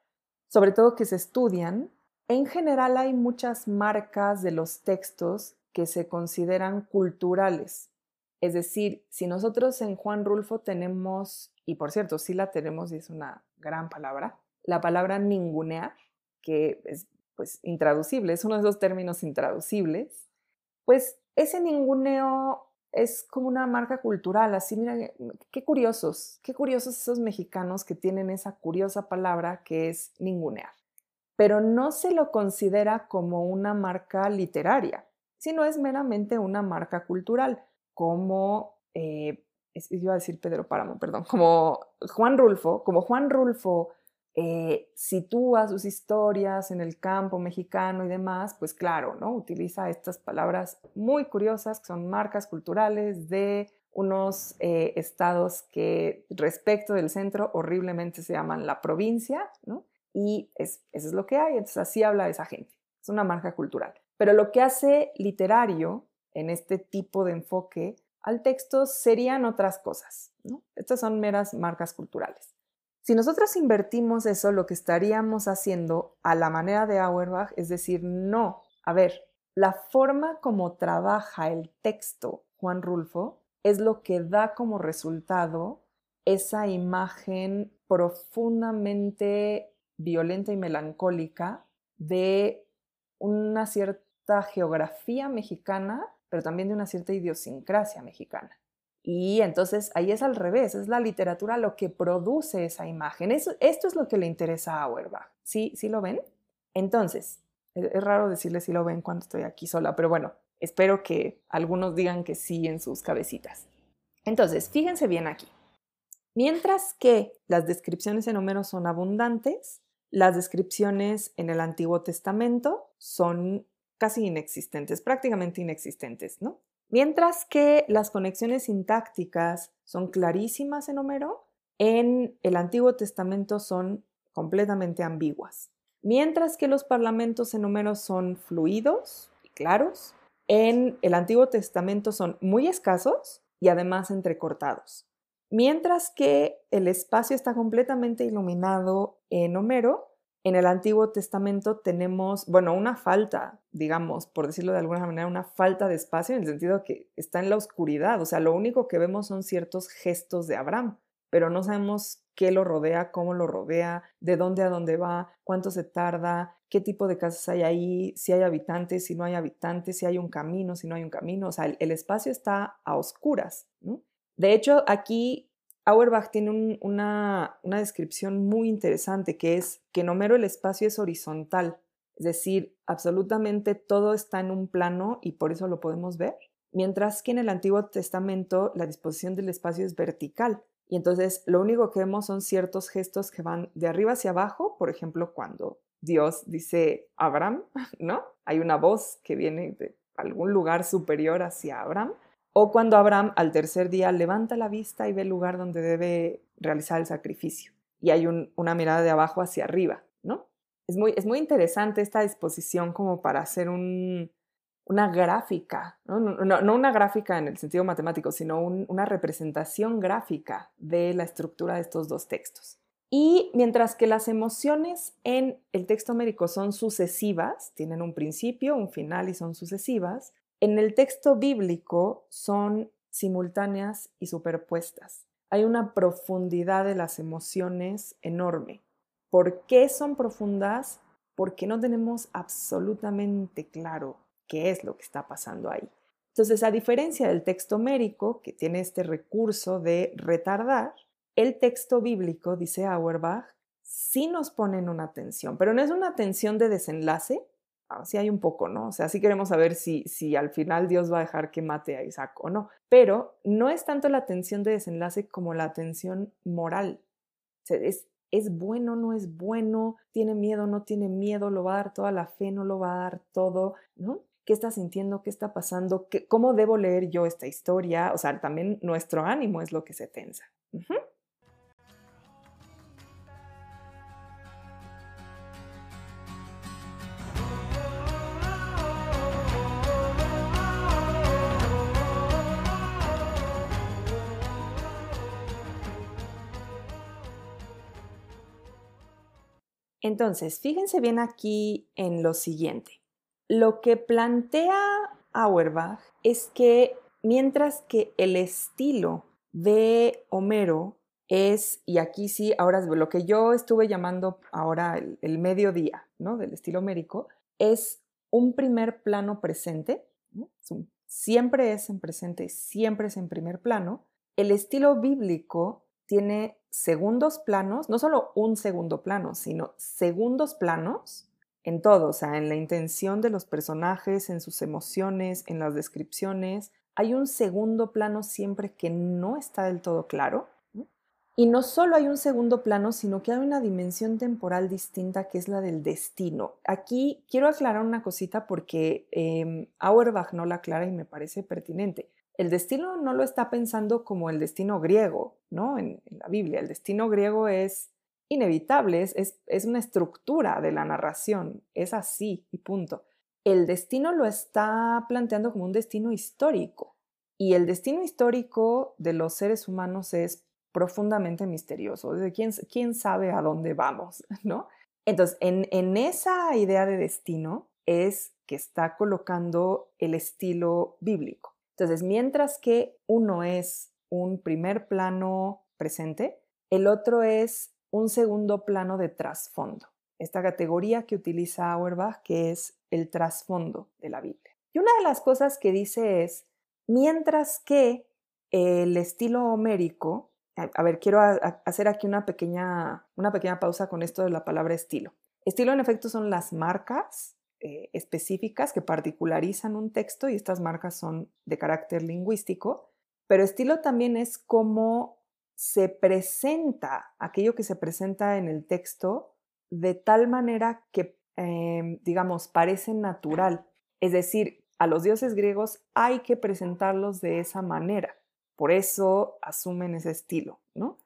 sobre todo que se estudian. En general hay muchas marcas de los textos que se consideran culturales es decir, si nosotros en Juan Rulfo tenemos, y por cierto, sí la tenemos y es una gran palabra, la palabra ningunear, que es pues intraducible, es uno de esos términos intraducibles, pues ese ninguneo es como una marca cultural, así mira, qué curiosos, qué curiosos esos mexicanos que tienen esa curiosa palabra que es ningunear. Pero no se lo considera como una marca literaria, sino es meramente una marca cultural como, eh, iba a decir Pedro Páramo, perdón, como Juan Rulfo, como Juan Rulfo eh, sitúa sus historias en el campo mexicano y demás, pues claro, ¿no? Utiliza estas palabras muy curiosas que son marcas culturales de unos eh, estados que respecto del centro horriblemente se llaman la provincia, ¿no? Y es, eso es lo que hay, entonces así habla esa gente, es una marca cultural. Pero lo que hace literario en este tipo de enfoque al texto serían otras cosas. Estas son meras marcas culturales. Si nosotros invertimos eso, lo que estaríamos haciendo a la manera de Auerbach es decir, no, a ver, la forma como trabaja el texto Juan Rulfo es lo que da como resultado esa imagen profundamente violenta y melancólica de una cierta geografía mexicana pero también de una cierta idiosincrasia mexicana. Y entonces ahí es al revés, es la literatura lo que produce esa imagen. esto es lo que le interesa a Auerbach. ¿Sí, ¿Sí lo ven? Entonces, es, es raro decirle si lo ven cuando estoy aquí sola, pero bueno, espero que algunos digan que sí en sus cabecitas. Entonces, fíjense bien aquí. Mientras que las descripciones en Homero son abundantes, las descripciones en el Antiguo Testamento son casi inexistentes, prácticamente inexistentes, ¿no? Mientras que las conexiones sintácticas son clarísimas en Homero, en el Antiguo Testamento son completamente ambiguas. Mientras que los parlamentos en Homero son fluidos y claros, en el Antiguo Testamento son muy escasos y además entrecortados. Mientras que el espacio está completamente iluminado en Homero, en el Antiguo Testamento tenemos, bueno, una falta, digamos, por decirlo de alguna manera, una falta de espacio en el sentido que está en la oscuridad. O sea, lo único que vemos son ciertos gestos de Abraham, pero no sabemos qué lo rodea, cómo lo rodea, de dónde a dónde va, cuánto se tarda, qué tipo de casas hay ahí, si hay habitantes, si no hay habitantes, si hay un camino, si no hay un camino. O sea, el, espacio está a oscuras. De hecho, aquí Auerbach tiene una, descripción muy interesante que es que en Homero el espacio es horizontal, es decir, absolutamente todo está en un plano y por eso lo podemos ver, mientras que en el Antiguo Testamento la disposición del espacio es vertical. Y entonces lo único que vemos son ciertos gestos que van de arriba hacia abajo, por ejemplo, cuando Dios dice Abraham, ¿no? Hay una voz que viene de algún lugar superior hacia Abraham. O cuando Abraham al tercer día levanta la vista y ve el lugar donde debe realizar el sacrificio. Y hay una mirada de abajo hacia arriba, ¿no? Es muy, es muy interesante esta disposición como para hacer una gráfica, ¿no? Una gráfica en el sentido matemático, sino una representación gráfica de la estructura de estos dos textos. Y mientras que las emociones en el texto américo son sucesivas, tienen un principio, un final y son sucesivas, en el texto bíblico son simultáneas y superpuestas. Hay una profundidad de las emociones enorme. ¿Por qué son profundas? Porque no tenemos absolutamente claro qué es lo que está pasando ahí. Entonces, a diferencia del texto mérico, que tiene este recurso de retardar, el texto bíblico, dice Auerbach, sí nos pone en una tensión, pero no es una tensión de desenlace, sí hay un poco, ¿no? O sea, sí queremos saber si, si al final Dios va a dejar que mate a Isaac o no, pero no es tanto la tensión de desenlace como la tensión moral. O sea, es, es bueno, no es bueno, tiene miedo, no tiene miedo, lo va a dar toda la fe, no lo va a dar todo, ¿no? ¿Qué está sintiendo? ¿Qué está pasando? ¿Qué, ¿Cómo debo leer yo esta historia? O sea, también nuestro ánimo es lo que se tensa. Entonces, fíjense bien aquí en lo siguiente. Lo que plantea Auerbach es que mientras que el estilo de Homero es, y aquí sí, ahora lo que yo estuve llamando ahora el, mediodía, ¿no? Del estilo homérico, es un primer plano presente, siempre es en presente, siempre es en primer plano. El estilo bíblico tiene segundos planos, no solo un segundo plano, sino segundos planos en todo, o sea, en la intención de los personajes, en sus emociones, en las descripciones. Hay un segundo plano siempre que no está del todo claro. Y no solo hay un segundo plano, sino que hay una dimensión temporal distinta que es la del destino. Aquí quiero aclarar una cosita porque eh, Auerbach no la aclara y me parece pertinente el destino no lo está pensando como el destino griego, ¿no? En, la Biblia, el destino griego es inevitable, es, es, una estructura de la narración, es así y punto. El destino lo está planteando como un destino histórico y el destino histórico de los seres humanos es profundamente misterioso. ¿Quién, quién sabe a dónde vamos? ¿no? Entonces, en, en esa idea de destino es que está colocando el estilo bíblico. Entonces, mientras que uno es un primer plano presente, el otro es un segundo plano de trasfondo. Esta categoría que utiliza Auerbach, que es el trasfondo de la Biblia. Y una de las cosas que dice es, mientras que el estilo homérico, a, ver, quiero hacer aquí una pequeña, una pequeña pausa con esto de la palabra estilo. Estilo en efecto son las marcas eh, específicas que particularizan un texto y estas marcas son de carácter lingüístico, pero estilo también es cómo se presenta aquello que se presenta en el texto de tal manera que, em, digamos, parece natural. Es decir, a los dioses griegos hay que presentarlos de esa manera. Por eso asumen ese estilo, ¿no?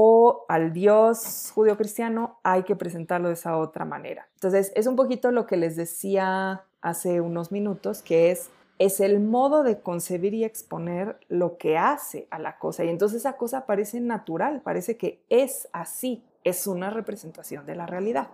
O al Dios judío-cristiano hay que presentarlo de esa otra manera. Entonces, es un poquito lo que les decía hace unos minutos, que es, es el modo de concebir y exponer lo que hace a la cosa. Y entonces esa cosa parece natural, parece que es así, es una representación de la realidad.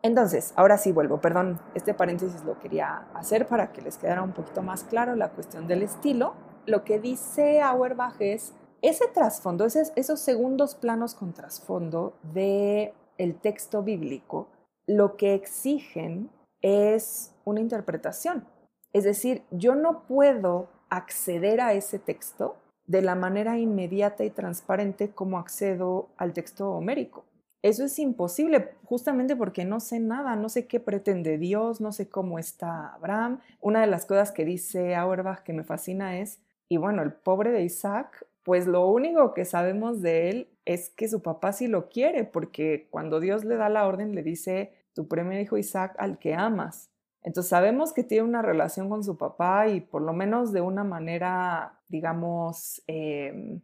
Entonces, ahora sí vuelvo, perdón, este paréntesis lo quería hacer para que les quedara un poquito más claro la cuestión del estilo. Lo que dice Auerbach es ese trasfondo, esos segundos planos con trasfondo de el texto bíblico, lo que exigen es una interpretación. Es decir, yo no puedo acceder a ese texto de la manera inmediata y transparente como accedo al texto homérico. Eso es imposible justamente porque no sé nada, no sé qué pretende Dios, no sé cómo está Abraham. Una de las cosas que dice Auerbach que me fascina es, y bueno, el pobre de Isaac, pues lo único que sabemos de él es que su papá sí lo quiere, porque cuando Dios le da la orden le dice, tu primer hijo Isaac al que amas. Entonces sabemos que tiene una relación con su papá y por lo menos de una manera, digamos, em,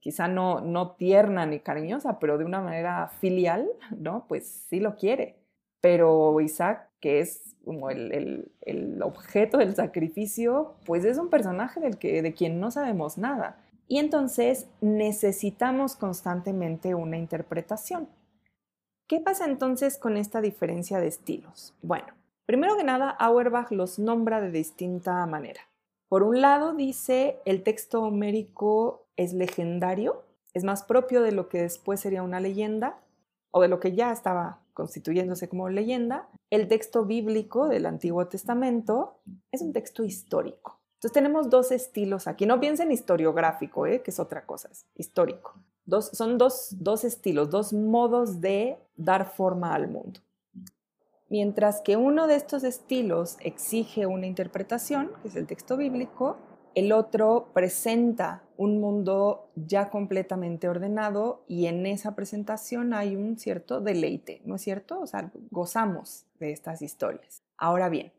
quizá no, no tierna ni cariñosa, pero de una manera filial, ¿no? Pues sí lo quiere. Pero Isaac, que es como el, el, objeto del sacrificio, pues es un personaje del que, de quien no sabemos nada. Y entonces necesitamos constantemente una interpretación. ¿Qué pasa entonces con esta diferencia de estilos? Bueno, primero que nada, Auerbach los nombra de distinta manera. Por un lado, dice el texto homérico es legendario, es más propio de lo que después sería una leyenda o de lo que ya estaba constituyéndose como leyenda. El texto bíblico del Antiguo Testamento es un texto histórico. Entonces tenemos dos estilos aquí. No piensen historiográfico, ¿eh? que es otra cosa, es histórico son dos, estilos, dos modos de dar forma al mundo. Mientras que uno de estos estilos exige una interpretación, que es el texto bíblico, el otro presenta un mundo ya completamente ordenado y en esa presentación hay un cierto deleite, ¿no es cierto? O sea, gozamos de estas historias. Ahora bien,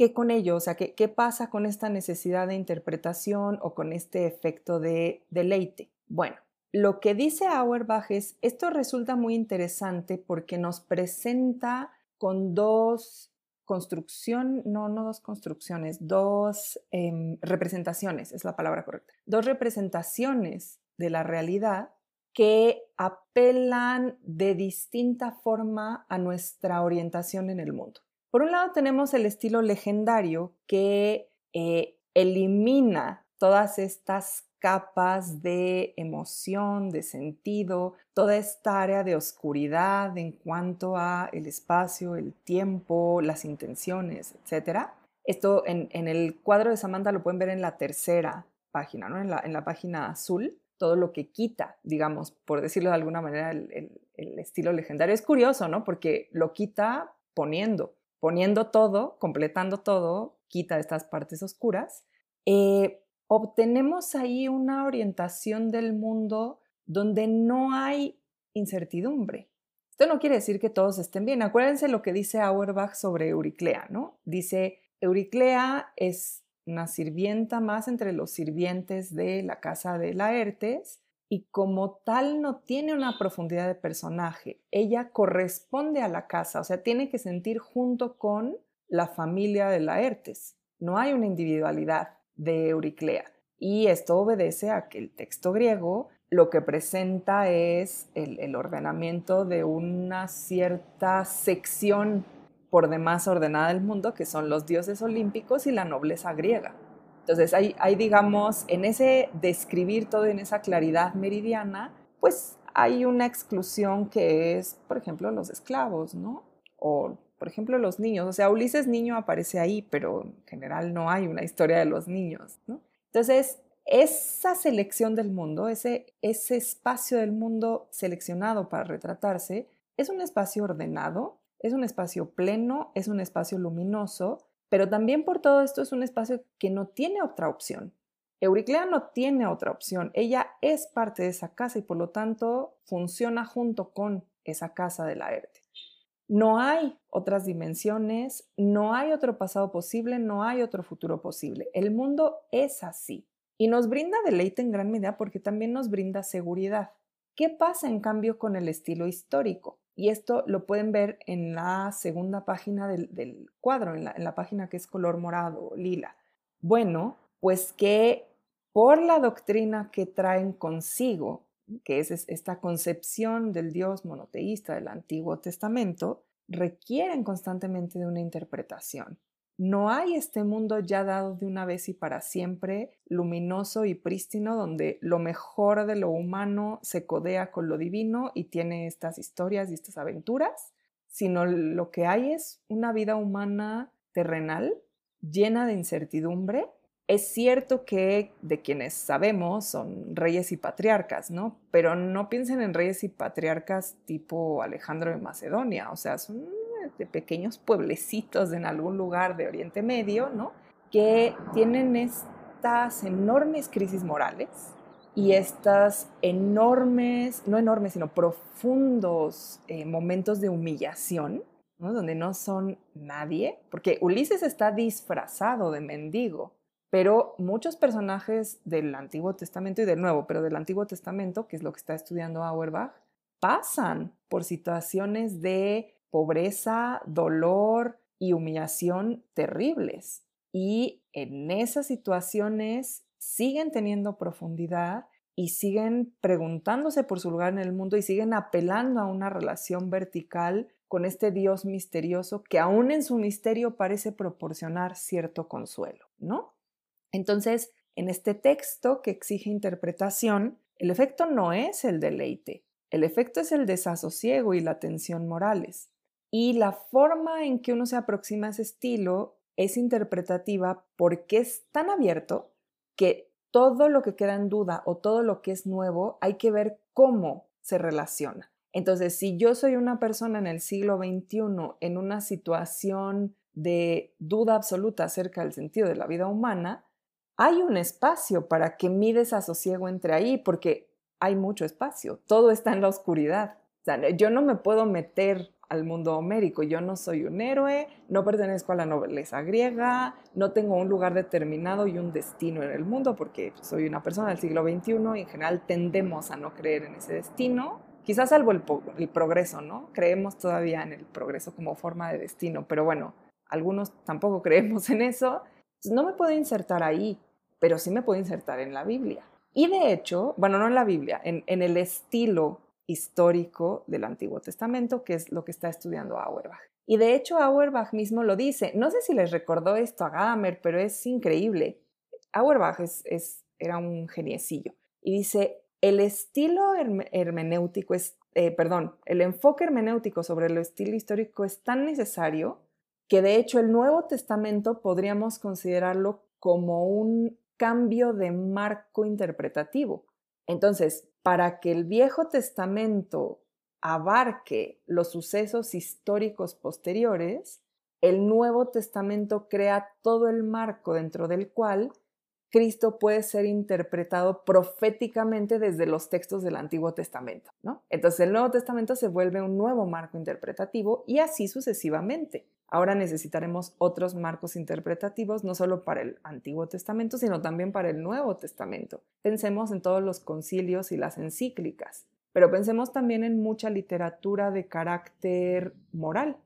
¿qué con ello? O sea, ¿qué, qué pasa con esta necesidad de interpretación o con este efecto de deleite? Bueno, lo que dice Auerbach es, esto resulta muy interesante porque nos presenta con dos construcción, no, no dos construcciones, dos em, representaciones, es la palabra correcta, dos representaciones de la realidad que apelan de distinta forma a nuestra orientación en el mundo. Por un lado tenemos el estilo legendario que eh, elimina todas estas capas de emoción, de sentido, toda esta área de oscuridad en cuanto a el espacio, el tiempo, las intenciones, etc. Esto en, el cuadro de Samantha lo pueden ver en la tercera página, ¿no? en, la, en la página azul, todo lo que quita, digamos, por decirlo de alguna manera, el, estilo legendario. Es curioso, ¿no? Porque lo quita poniendo, poniendo todo, completando todo, quita estas partes oscuras. Eh, obtenemos ahí una orientación del mundo donde no hay incertidumbre. Esto no quiere decir que todos estén bien. Acuérdense lo que dice Auerbach sobre Euriclea, ¿no? Dice, Euriclea es una sirvienta más entre los sirvientes de la casa de Laertes y como tal no tiene una profundidad de personaje. Ella corresponde a la casa, o sea, tiene que sentir junto con la familia de Laertes. No hay una individualidad de Euriclea. Y esto obedece a que el texto griego lo que presenta es el, ordenamiento de una cierta sección por demás ordenada del mundo, que son los dioses olímpicos y la nobleza griega. Entonces, hay, hay, digamos, en ese describir todo en esa claridad meridiana, pues hay una exclusión que es, por ejemplo, los esclavos, ¿no? O por ejemplo, los niños. O sea, Ulises niño aparece ahí, pero en general no hay una historia de los niños, ¿no? Entonces, esa selección del mundo, ese, ese espacio del mundo seleccionado para retratarse, es un espacio ordenado, es un espacio pleno, es un espacio luminoso, pero también por todo esto es un espacio que no tiene otra opción. Euriclea no tiene otra opción, ella es parte de esa casa y por lo tanto funciona junto con esa casa de la ERTE. No hay otras dimensiones, no hay otro pasado posible, no hay otro futuro posible. El mundo es así y nos brinda deleite en gran medida porque también nos brinda seguridad. ¿Qué pasa en cambio con el estilo histórico? Y esto lo pueden ver en la segunda página del, cuadro, en la, en la página que es color morado, lila. Bueno, pues que por la doctrina que traen consigo que es esta concepción del Dios monoteísta del Antiguo Testamento, requieren constantemente de una interpretación. No hay este mundo ya dado de una vez y para siempre, luminoso y prístino, donde lo mejor de lo humano se codea con lo divino y tiene estas historias y estas aventuras, sino lo que hay es una vida humana terrenal llena de incertidumbre. Es cierto que de quienes sabemos son reyes y patriarcas, ¿no? Pero no piensen en reyes y patriarcas tipo Alejandro de Macedonia, o sea, son de pequeños pueblecitos en algún lugar de Oriente Medio, ¿no? Que tienen estas enormes crisis morales y estas enormes, no enormes, sino profundos eh, momentos de humillación, ¿no? donde no son nadie, porque Ulises está disfrazado de mendigo, pero muchos personajes del Antiguo Testamento y del Nuevo, pero del Antiguo Testamento, que es lo que está estudiando Auerbach, pasan por situaciones de pobreza, dolor y humillación terribles. Y en esas situaciones siguen teniendo profundidad y siguen preguntándose por su lugar en el mundo y siguen apelando a una relación vertical con este Dios misterioso que aún en su misterio parece proporcionar cierto consuelo, ¿no? Entonces, en este texto que exige interpretación, el efecto no es el deleite, el efecto es el desasosiego y la tensión morales. Y la forma en que uno se aproxima a ese estilo es interpretativa porque es tan abierto que todo lo que queda en duda o todo lo que es nuevo hay que ver cómo se relaciona. Entonces, si yo soy una persona en el siglo XXI en una situación de duda absoluta acerca del sentido de la vida humana, hay un espacio para que mi desasosiego entre ahí, porque hay mucho espacio, todo está en la oscuridad. O sea, yo no me puedo meter al mundo homérico. Yo no soy un héroe, no pertenezco a la nobleza griega, no tengo un lugar determinado y un destino en el mundo porque soy una persona del siglo XXI y en general tendemos a no creer en ese destino. Quizás salvo el, progreso, ¿no? Creemos todavía en el progreso como forma de destino, pero bueno, algunos tampoco creemos en eso. no me puedo insertar ahí, pero sí me puedo insertar en la Biblia. Y de hecho, bueno, no en la Biblia, en el estilo histórico del Antiguo Testamento, que es lo que está estudiando Auerbach. Y de hecho Auerbach mismo lo dice. No sé si les recordó esto a Gamer, pero es increíble. Auerbach es, era un geniecillo. Y dice, el estilo hermenéutico es, eh, perdón, el enfoque hermenéutico sobre el estilo histórico es tan necesario que de hecho el Nuevo Testamento podríamos considerarlo como un cambio de marco interpretativo. Entonces, para que el Viejo Testamento abarque los sucesos históricos posteriores, el Nuevo Testamento crea todo el marco dentro del cual Cristo puede ser interpretado proféticamente desde los textos del Antiguo Testamento, ¿no? Entonces el Nuevo Testamento se vuelve un nuevo marco interpretativo y así sucesivamente. Ahora necesitaremos otros marcos interpretativos, no solo para el Antiguo Testamento, sino también para el Nuevo Testamento. Pensemos en todos los concilios y las encíclicas, pero pensemos también en mucha literatura de carácter moral,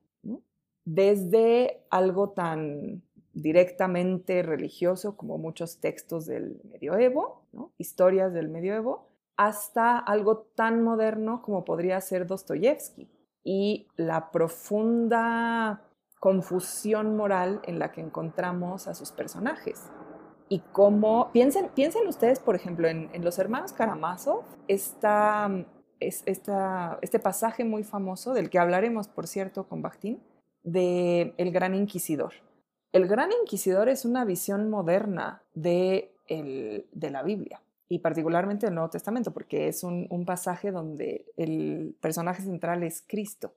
desde algo tan directamente religioso como muchos textos del medioevo, historias del medioevo, hasta algo tan moderno como podría ser Dostoyevsky y la profunda confusión moral en la que encontramos a sus personajes. Y cómo, piensen, piensen ustedes, por ejemplo, en, los hermanos Karamazov, esta, es, este pasaje muy famoso, del que hablaremos, por cierto, con Bakhtin, de El Gran Inquisidor. El Gran Inquisidor es una visión moderna de, de la Biblia y particularmente del Nuevo Testamento, porque es un, pasaje donde el personaje central es Cristo.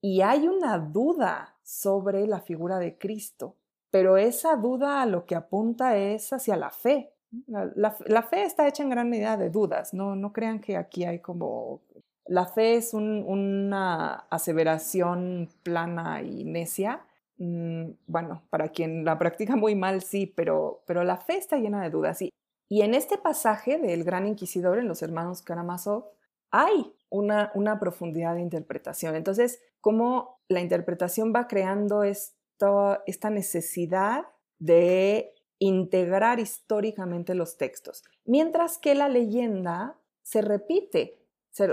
Y hay una duda sobre la figura de Cristo, pero esa duda lo que apunta es hacia la fe. La, fe está hecha en gran medida de dudas, no, no crean que aquí hay como... La fe es una aseveración plana y necia. Mm, bueno, para quien la practica muy mal, sí, pero, pero la fe está llena de dudas. Y, y en este pasaje del Gran Inquisidor, en los hermanos Karamazov, hay una, una profundidad de interpretación. Entonces, cómo la interpretación va creando esto, esta necesidad de integrar históricamente los textos, mientras que la leyenda se repite.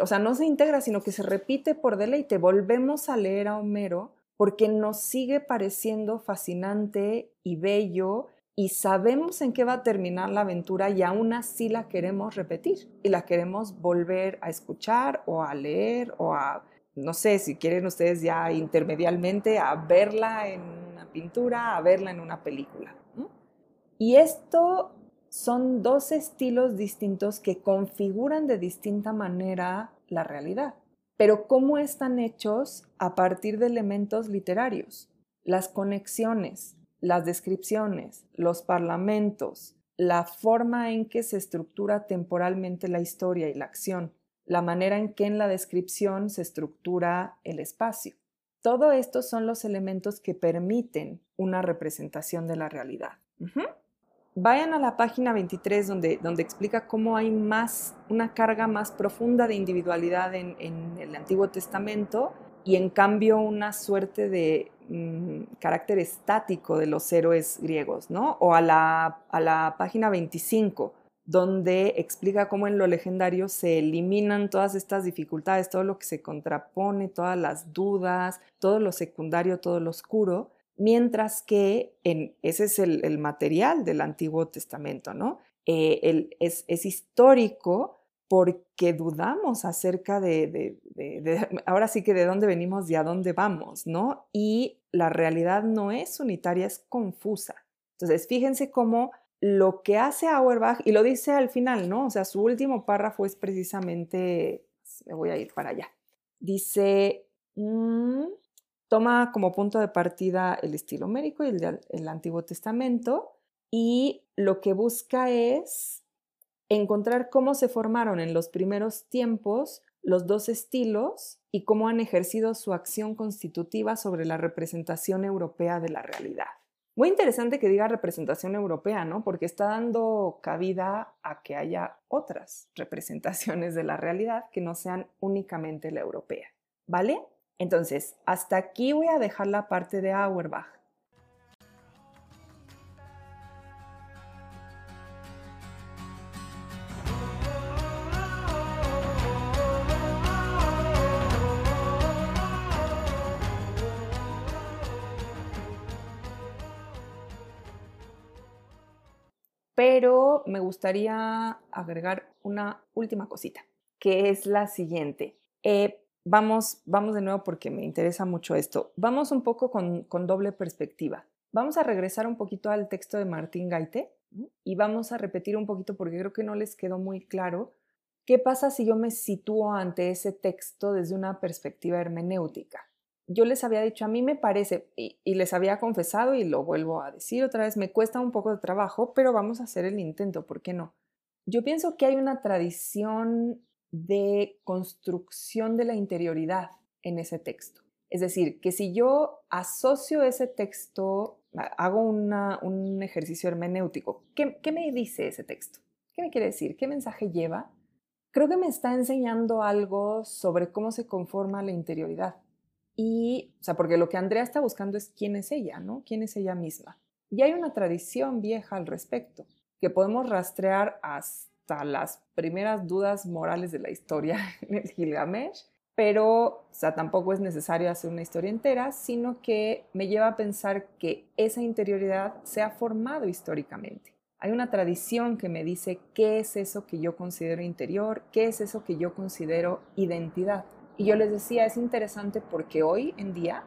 o sea, no se integra, sino que se repite por deleite. Volvemos a leer a Homero porque nos sigue pareciendo fascinante y bello y sabemos en qué va a terminar la aventura y aún así la queremos repetir y la queremos volver a escuchar o a leer o a, no sé, si quieren ustedes ya intermedialmente, a verla en una pintura, a verla en una película. Y esto son dos estilos distintos que configuran de distinta manera la realidad. Pero ¿cómo están hechos a partir de elementos literarios? Las conexiones, las descripciones, los parlamentos, la forma en que se estructura temporalmente la historia y la acción, la manera en que en la descripción se estructura el espacio. Todo esto son los elementos que permiten una representación de la realidad. Vayan a la página 23 donde, donde explica cómo hay más, una carga más profunda de individualidad en, el Antiguo Testamento y en cambio una suerte de Mm, carácter estático de los héroes griegos, ¿no? O a la, a la página 25, donde explica cómo en lo legendario se eliminan todas estas dificultades, todo lo que se contrapone, todas las dudas, todo lo secundario, todo lo oscuro, mientras que ese es el, material del Antiguo Testamento, ¿no? Eh, es histórico, porque dudamos acerca de, ahora sí que de dónde venimos y a dónde vamos, ¿no? Y la realidad no es unitaria, es confusa. Entonces, fíjense cómo lo que hace Auerbach, y lo dice al final, ¿no? O sea, su último párrafo es precisamente, me voy a ir para allá, dice, mm, toma como punto de partida el estilo homérico y el, el Antiguo Testamento, y lo que busca es encontrar cómo se formaron en los primeros tiempos los dos estilos y cómo han ejercido su acción constitutiva sobre la representación europea de la realidad. Muy interesante que diga representación europea, ¿no? Porque está dando cabida a que haya otras representaciones de la realidad que no sean únicamente la europea, ¿vale? Entonces, hasta aquí voy a dejar la parte de Auerbach. pero me gustaría agregar una última cosita, que es la siguiente. Eh, vamos, vamos de nuevo porque me interesa mucho esto. Vamos un poco con, doble perspectiva. Vamos a regresar un poquito al texto de Martín Gaite y vamos a repetir un poquito porque creo que no les quedó muy claro qué pasa si yo me sitúo ante ese texto desde una perspectiva hermenéutica yo les había dicho, a mí me parece, y, les había confesado y lo vuelvo a decir otra vez, me cuesta un poco de trabajo, pero vamos a hacer el intento, ¿por qué no? Yo pienso que hay una tradición de construcción de la interioridad en ese texto. Es decir, que si yo asocio ese texto, hago un ejercicio hermenéutico, ¿qué, ¿qué me dice ese texto? ¿Qué me quiere decir? ¿Qué mensaje lleva? Creo que me está enseñando algo sobre cómo se conforma la interioridad y, o sea, porque lo que Andrea está buscando es quién es ella, ¿no? ¿Quién es ella misma? Y hay una tradición vieja al respecto, que podemos rastrear hasta las primeras dudas morales de la historia en el Gilgamesh, pero, o sea, tampoco es necesario hacer una historia entera, sino que me lleva a pensar que esa interioridad se ha formado históricamente. Hay una tradición que me dice qué es eso que yo considero interior, qué es eso que yo considero identidad. Y yo les decía, es interesante porque hoy en día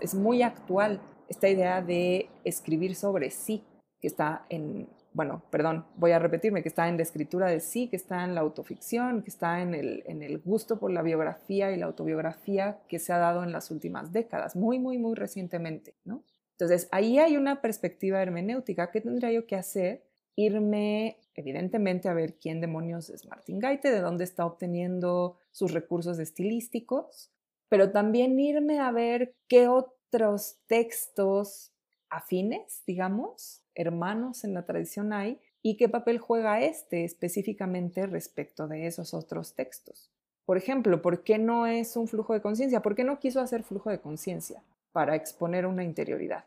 es, muy actual esta idea de escribir sobre sí, que está en, bueno, perdón, voy a repetirme, que está en la escritura de sí, que está en la autoficción, que está en el, en el gusto por la biografía y la autobiografía que se ha dado en las últimas décadas, muy, muy, muy recientemente, ¿no? Entonces, ahí hay una perspectiva hermenéutica. ¿Qué tendría yo que hacer? Irme evidentemente a ver quién demonios es Martin Gaite, de dónde está obteniendo sus recursos estilísticos, pero también irme a ver qué otros textos afines, digamos, hermanos en la tradición hay y qué papel juega este específicamente respecto de esos otros textos. Por ejemplo, ¿por qué no es un flujo de conciencia? ¿Por qué no quiso hacer flujo de conciencia para exponer una interioridad?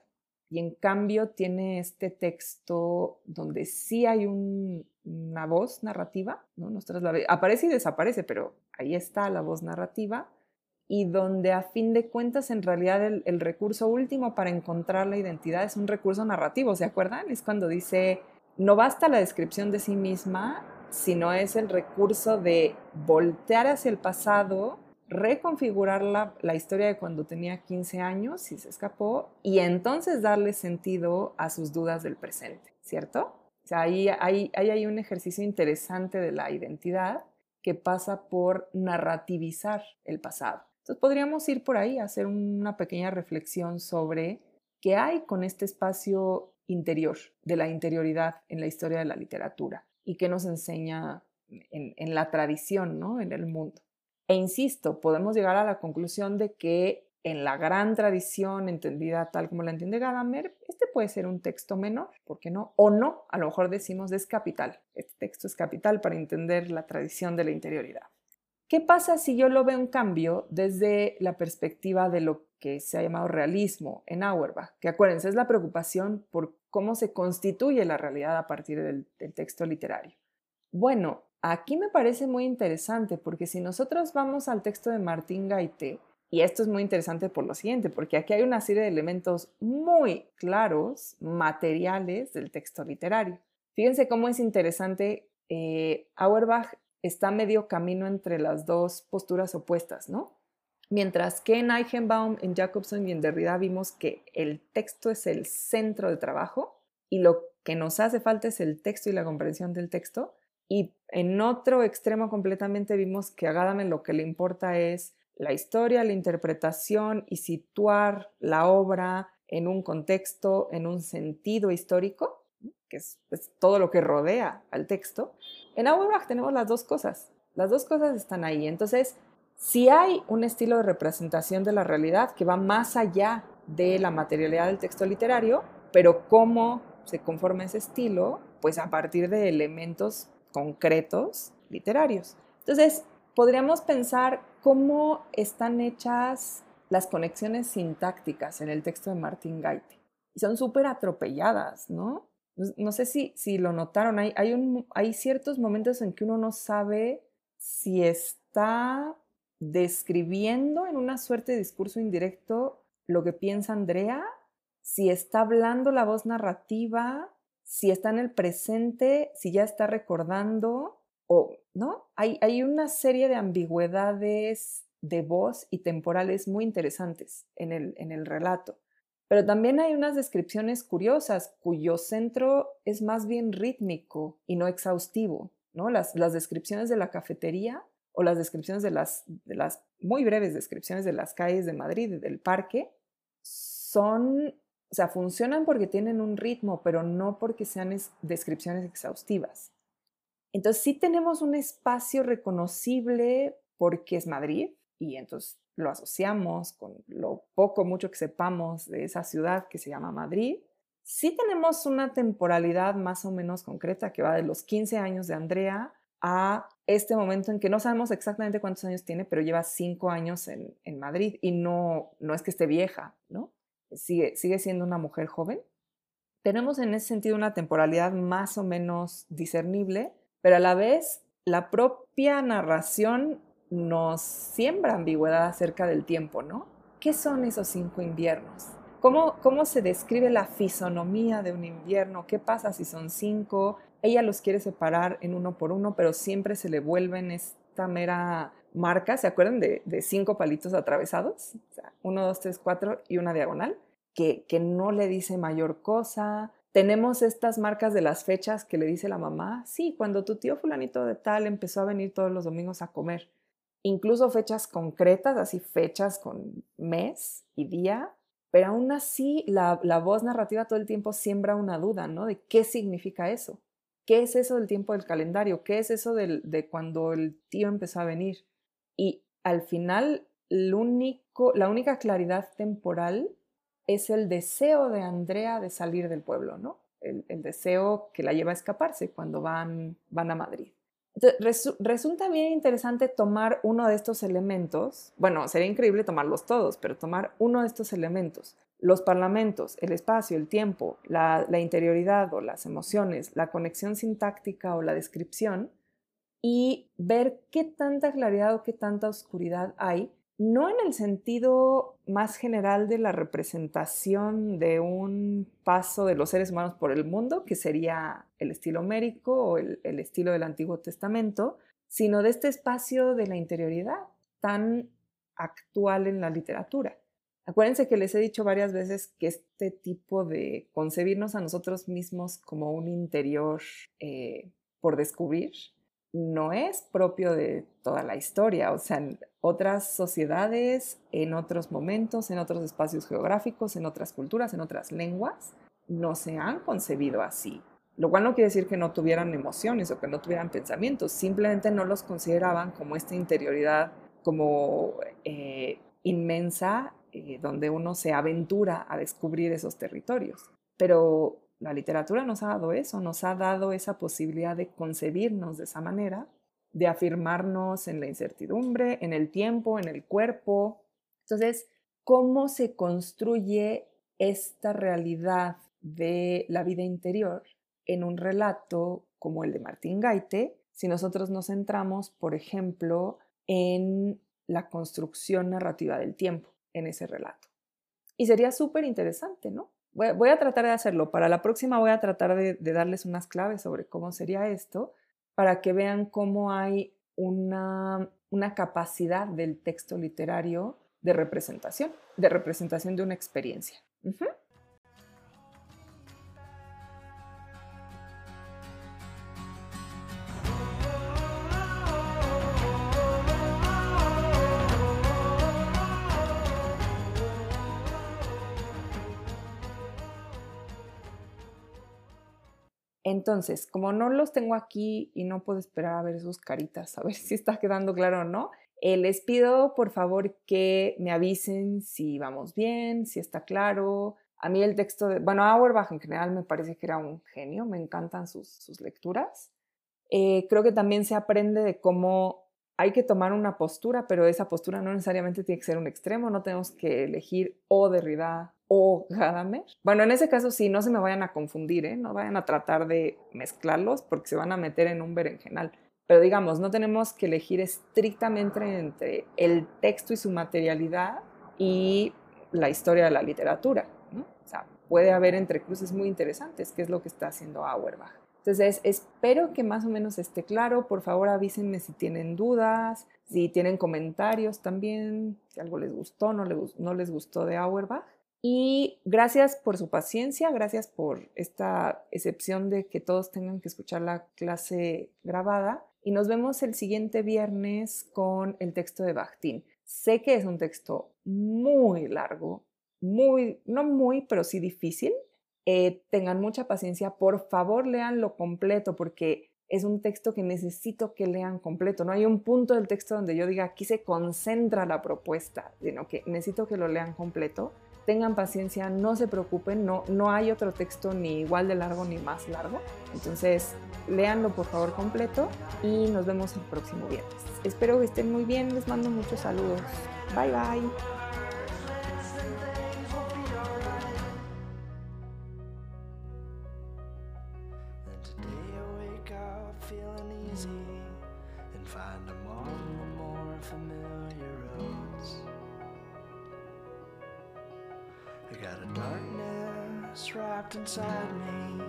Y en cambio tiene este texto donde sí hay un, una voz narrativa, ¿no? aparece y desaparece, pero ahí está la voz narrativa, y donde a fin de cuentas en realidad el, recurso último para encontrar la identidad es un recurso narrativo, ¿se acuerdan? Es cuando dice, no basta la descripción de sí misma, sino es el recurso de voltear hacia el pasado, reconfigurar la, historia de cuando tenía 15 años y se escapó, y entonces darle sentido a sus dudas del presente, ¿cierto? O sea, ahí hay, un ejercicio interesante de la identidad que pasa por narrativizar el pasado. Entonces podríamos ir por ahí a hacer una pequeña reflexión sobre qué hay con este espacio interior, de la interioridad en la historia de la literatura y qué nos enseña en, la tradición, ¿no? En el mundo. E insisto, podemos llegar a la conclusión de que en la gran tradición entendida tal como la entiende Gadamer, este puede ser un texto menor, ¿por qué no? O no, a lo mejor decimos es capital. Este texto es capital para entender la tradición de la interioridad. ¿Qué pasa si yo lo veo en cambio desde la perspectiva de lo que se ha llamado realismo en Auerbach? Que acuérdense, es la preocupación por cómo se constituye la realidad a partir del, texto literario. Bueno, aquí me parece muy interesante porque si nosotros vamos al texto de Martín Gaité, y esto es muy interesante por lo siguiente, porque aquí hay una serie de elementos muy claros, materiales del texto literario. Fíjense cómo es interesante, eh, Auerbach está medio camino entre las dos posturas opuestas, ¿no? Mientras que en Eichenbaum, en Jacobson y en Derrida vimos que el texto es el centro de trabajo y lo que nos hace falta es el texto y la comprensión del texto. Y en otro extremo completamente vimos que a Gadamer lo que le importa es la historia, la interpretación y situar la obra en un contexto, en un sentido histórico, que es, todo lo que rodea al texto. En Auerbach tenemos las dos cosas. Las dos cosas están ahí. Entonces, si hay un estilo de representación de la realidad que va más allá de la materialidad del texto literario, pero cómo se conforma ese estilo, pues a partir de elementos concretos literarios. Entonces, podríamos pensar cómo están hechas las conexiones sintácticas en el texto de Martín Gaite. Y son súper atropelladas, ¿no? No sé si, si lo notaron, hay, hay, un, hay ciertos momentos en que uno no sabe si está describiendo en una suerte de discurso indirecto lo que piensa Andrea, si está hablando la voz narrativa, si está en el presente, si ya está recordando, o, ¿no? Hay, hay una serie de ambigüedades de voz y temporales muy interesantes en el, en el relato. Pero también hay unas descripciones curiosas cuyo centro es más bien rítmico y no exhaustivo. ¿no? Las, las descripciones de la cafetería o las descripciones de las, las muy breves descripciones de las calles de Madrid, del parque, son, o sea, funcionan porque tienen un ritmo, pero no porque sean descripciones exhaustivas. Entonces sí tenemos un espacio reconocible porque es Madrid y entonces lo asociamos con lo poco, mucho que sepamos de esa ciudad que se llama Madrid. Sí tenemos una temporalidad más o menos concreta que va de los 15 años de Andrea a este momento en que no sabemos exactamente cuántos años tiene, pero lleva cinco años en, Madrid y no, no es que esté vieja, ¿no? Sigue, sigue siendo una mujer joven. Tenemos en ese sentido una temporalidad más o menos discernible, pero a la vez la propia narración nos siembra ambigüedad acerca del tiempo, ¿no? ¿Qué son esos cinco inviernos? ¿Cómo, ¿Cómo se describe la fisonomía de un invierno? ¿Qué pasa si son cinco? Ella los quiere separar en uno por uno, pero siempre se le vuelven esta mera marca, ¿se acuerdan de, cinco palitos atravesados? Uno, dos, tres, cuatro y una diagonal, que, que no le dice mayor cosa, tenemos estas marcas de las fechas que le dice la mamá, sí, cuando tu tío fulanito de tal empezó a venir todos los domingos a comer. Incluso fechas concretas, así fechas con mes y día, pero aún así la, voz narrativa todo el tiempo siembra una duda, ¿no? De qué significa eso. ¿Qué es eso del tiempo del calendario? ¿Qué es eso de cuando el tío empezó a venir? Y al final, la única claridad temporal es el deseo de Andrea de salir del pueblo, ¿no? El, deseo que la lleva a escaparse cuando van, van a Madrid. Resulta bien interesante tomar uno de estos elementos, bueno, sería increíble tomarlos todos, pero tomar uno de estos elementos, los parlamentos, el espacio, el tiempo, la, interioridad o las emociones, la conexión sintáctica o la descripción, y ver qué tanta claridad o qué tanta oscuridad hay, no en el sentido más general de la representación de un paso de los seres humanos por el mundo, que sería el estilo mérico o el estilo del Antiguo Testamento, sino de este espacio de la interioridad tan actual en la literatura. Acuérdense que les he dicho varias veces que este tipo de concebirnos a nosotros mismos como un interior eh, por descubrir no es propio de toda la historia. O sea, en otras sociedades, en otros momentos, en otros espacios geográficos, en otras culturas, en otras lenguas, no se han concebido así. Lo cual no quiere decir que no tuvieran emociones o que no tuvieran pensamientos, simplemente no los consideraban como esta interioridad como eh, inmensa eh, donde uno se aventura a descubrir esos territorios. Pero la literatura nos ha dado eso, nos ha dado esa posibilidad de concebirnos de esa manera, de afirmarnos en la incertidumbre, en el tiempo, en el cuerpo. Entonces, ¿cómo se construye esta realidad de la vida interior en un relato como el de Martín Gaite si nosotros nos centramos, por ejemplo, en la construcción narrativa del tiempo? en ese relato. Y sería súper interesante, ¿no? Voy, a tratar de hacerlo. Para la próxima voy a tratar de, darles unas claves sobre cómo sería esto, para que vean cómo hay una, una capacidad del texto literario de representación, de representación de una experiencia. Entonces, como no los tengo aquí y no puedo esperar a ver sus caritas, a ver si está quedando claro o no, eh, les pido por favor que me avisen si vamos bien, si está claro. A mí el texto de, bueno, Auerbach en general me parece que era un genio, me encantan sus, lecturas. Eh, creo que también se aprende de cómo hay que tomar una postura, pero esa postura no necesariamente tiene que ser un extremo, no tenemos que elegir o Derrida o Gadamer. Bueno, en ese caso sí, no se me vayan a confundir, ¿eh? no vayan a tratar de mezclarlos porque se van a meter en un berenjenal. Pero digamos, no tenemos que elegir estrictamente entre el texto y su materialidad y la historia de la literatura. O sea, puede haber entrecruces muy interesantes, que es lo que está haciendo Auerbach. Entonces, espero que más o menos esté claro. Por favor, avísenme si tienen dudas, si tienen comentarios también, si algo les gustó, no les, no les gustó de Auerbach. Y gracias por su paciencia, gracias por esta excepción de que todos tengan que escuchar la clase grabada. Y nos vemos el siguiente viernes con el texto de Bakhtin. Sé que es un texto muy largo, muy, no muy, pero sí difícil. Eh, tengan mucha paciencia, por favor leanlo completo porque es un texto que necesito que lean completo. No hay un punto del texto donde yo diga aquí se concentra la propuesta, sino que necesito que lo lean completo tengan paciencia, no se preocupen, no, no hay otro texto ni igual de largo ni más largo. Entonces, léanlo por favor completo y nos vemos el próximo viernes. Espero que estén muy bien, les mando muchos saludos. Bye bye. Inside me.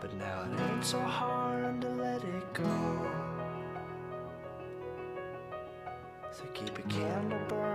But now it ain't so hard to let it go. So keep a candle burning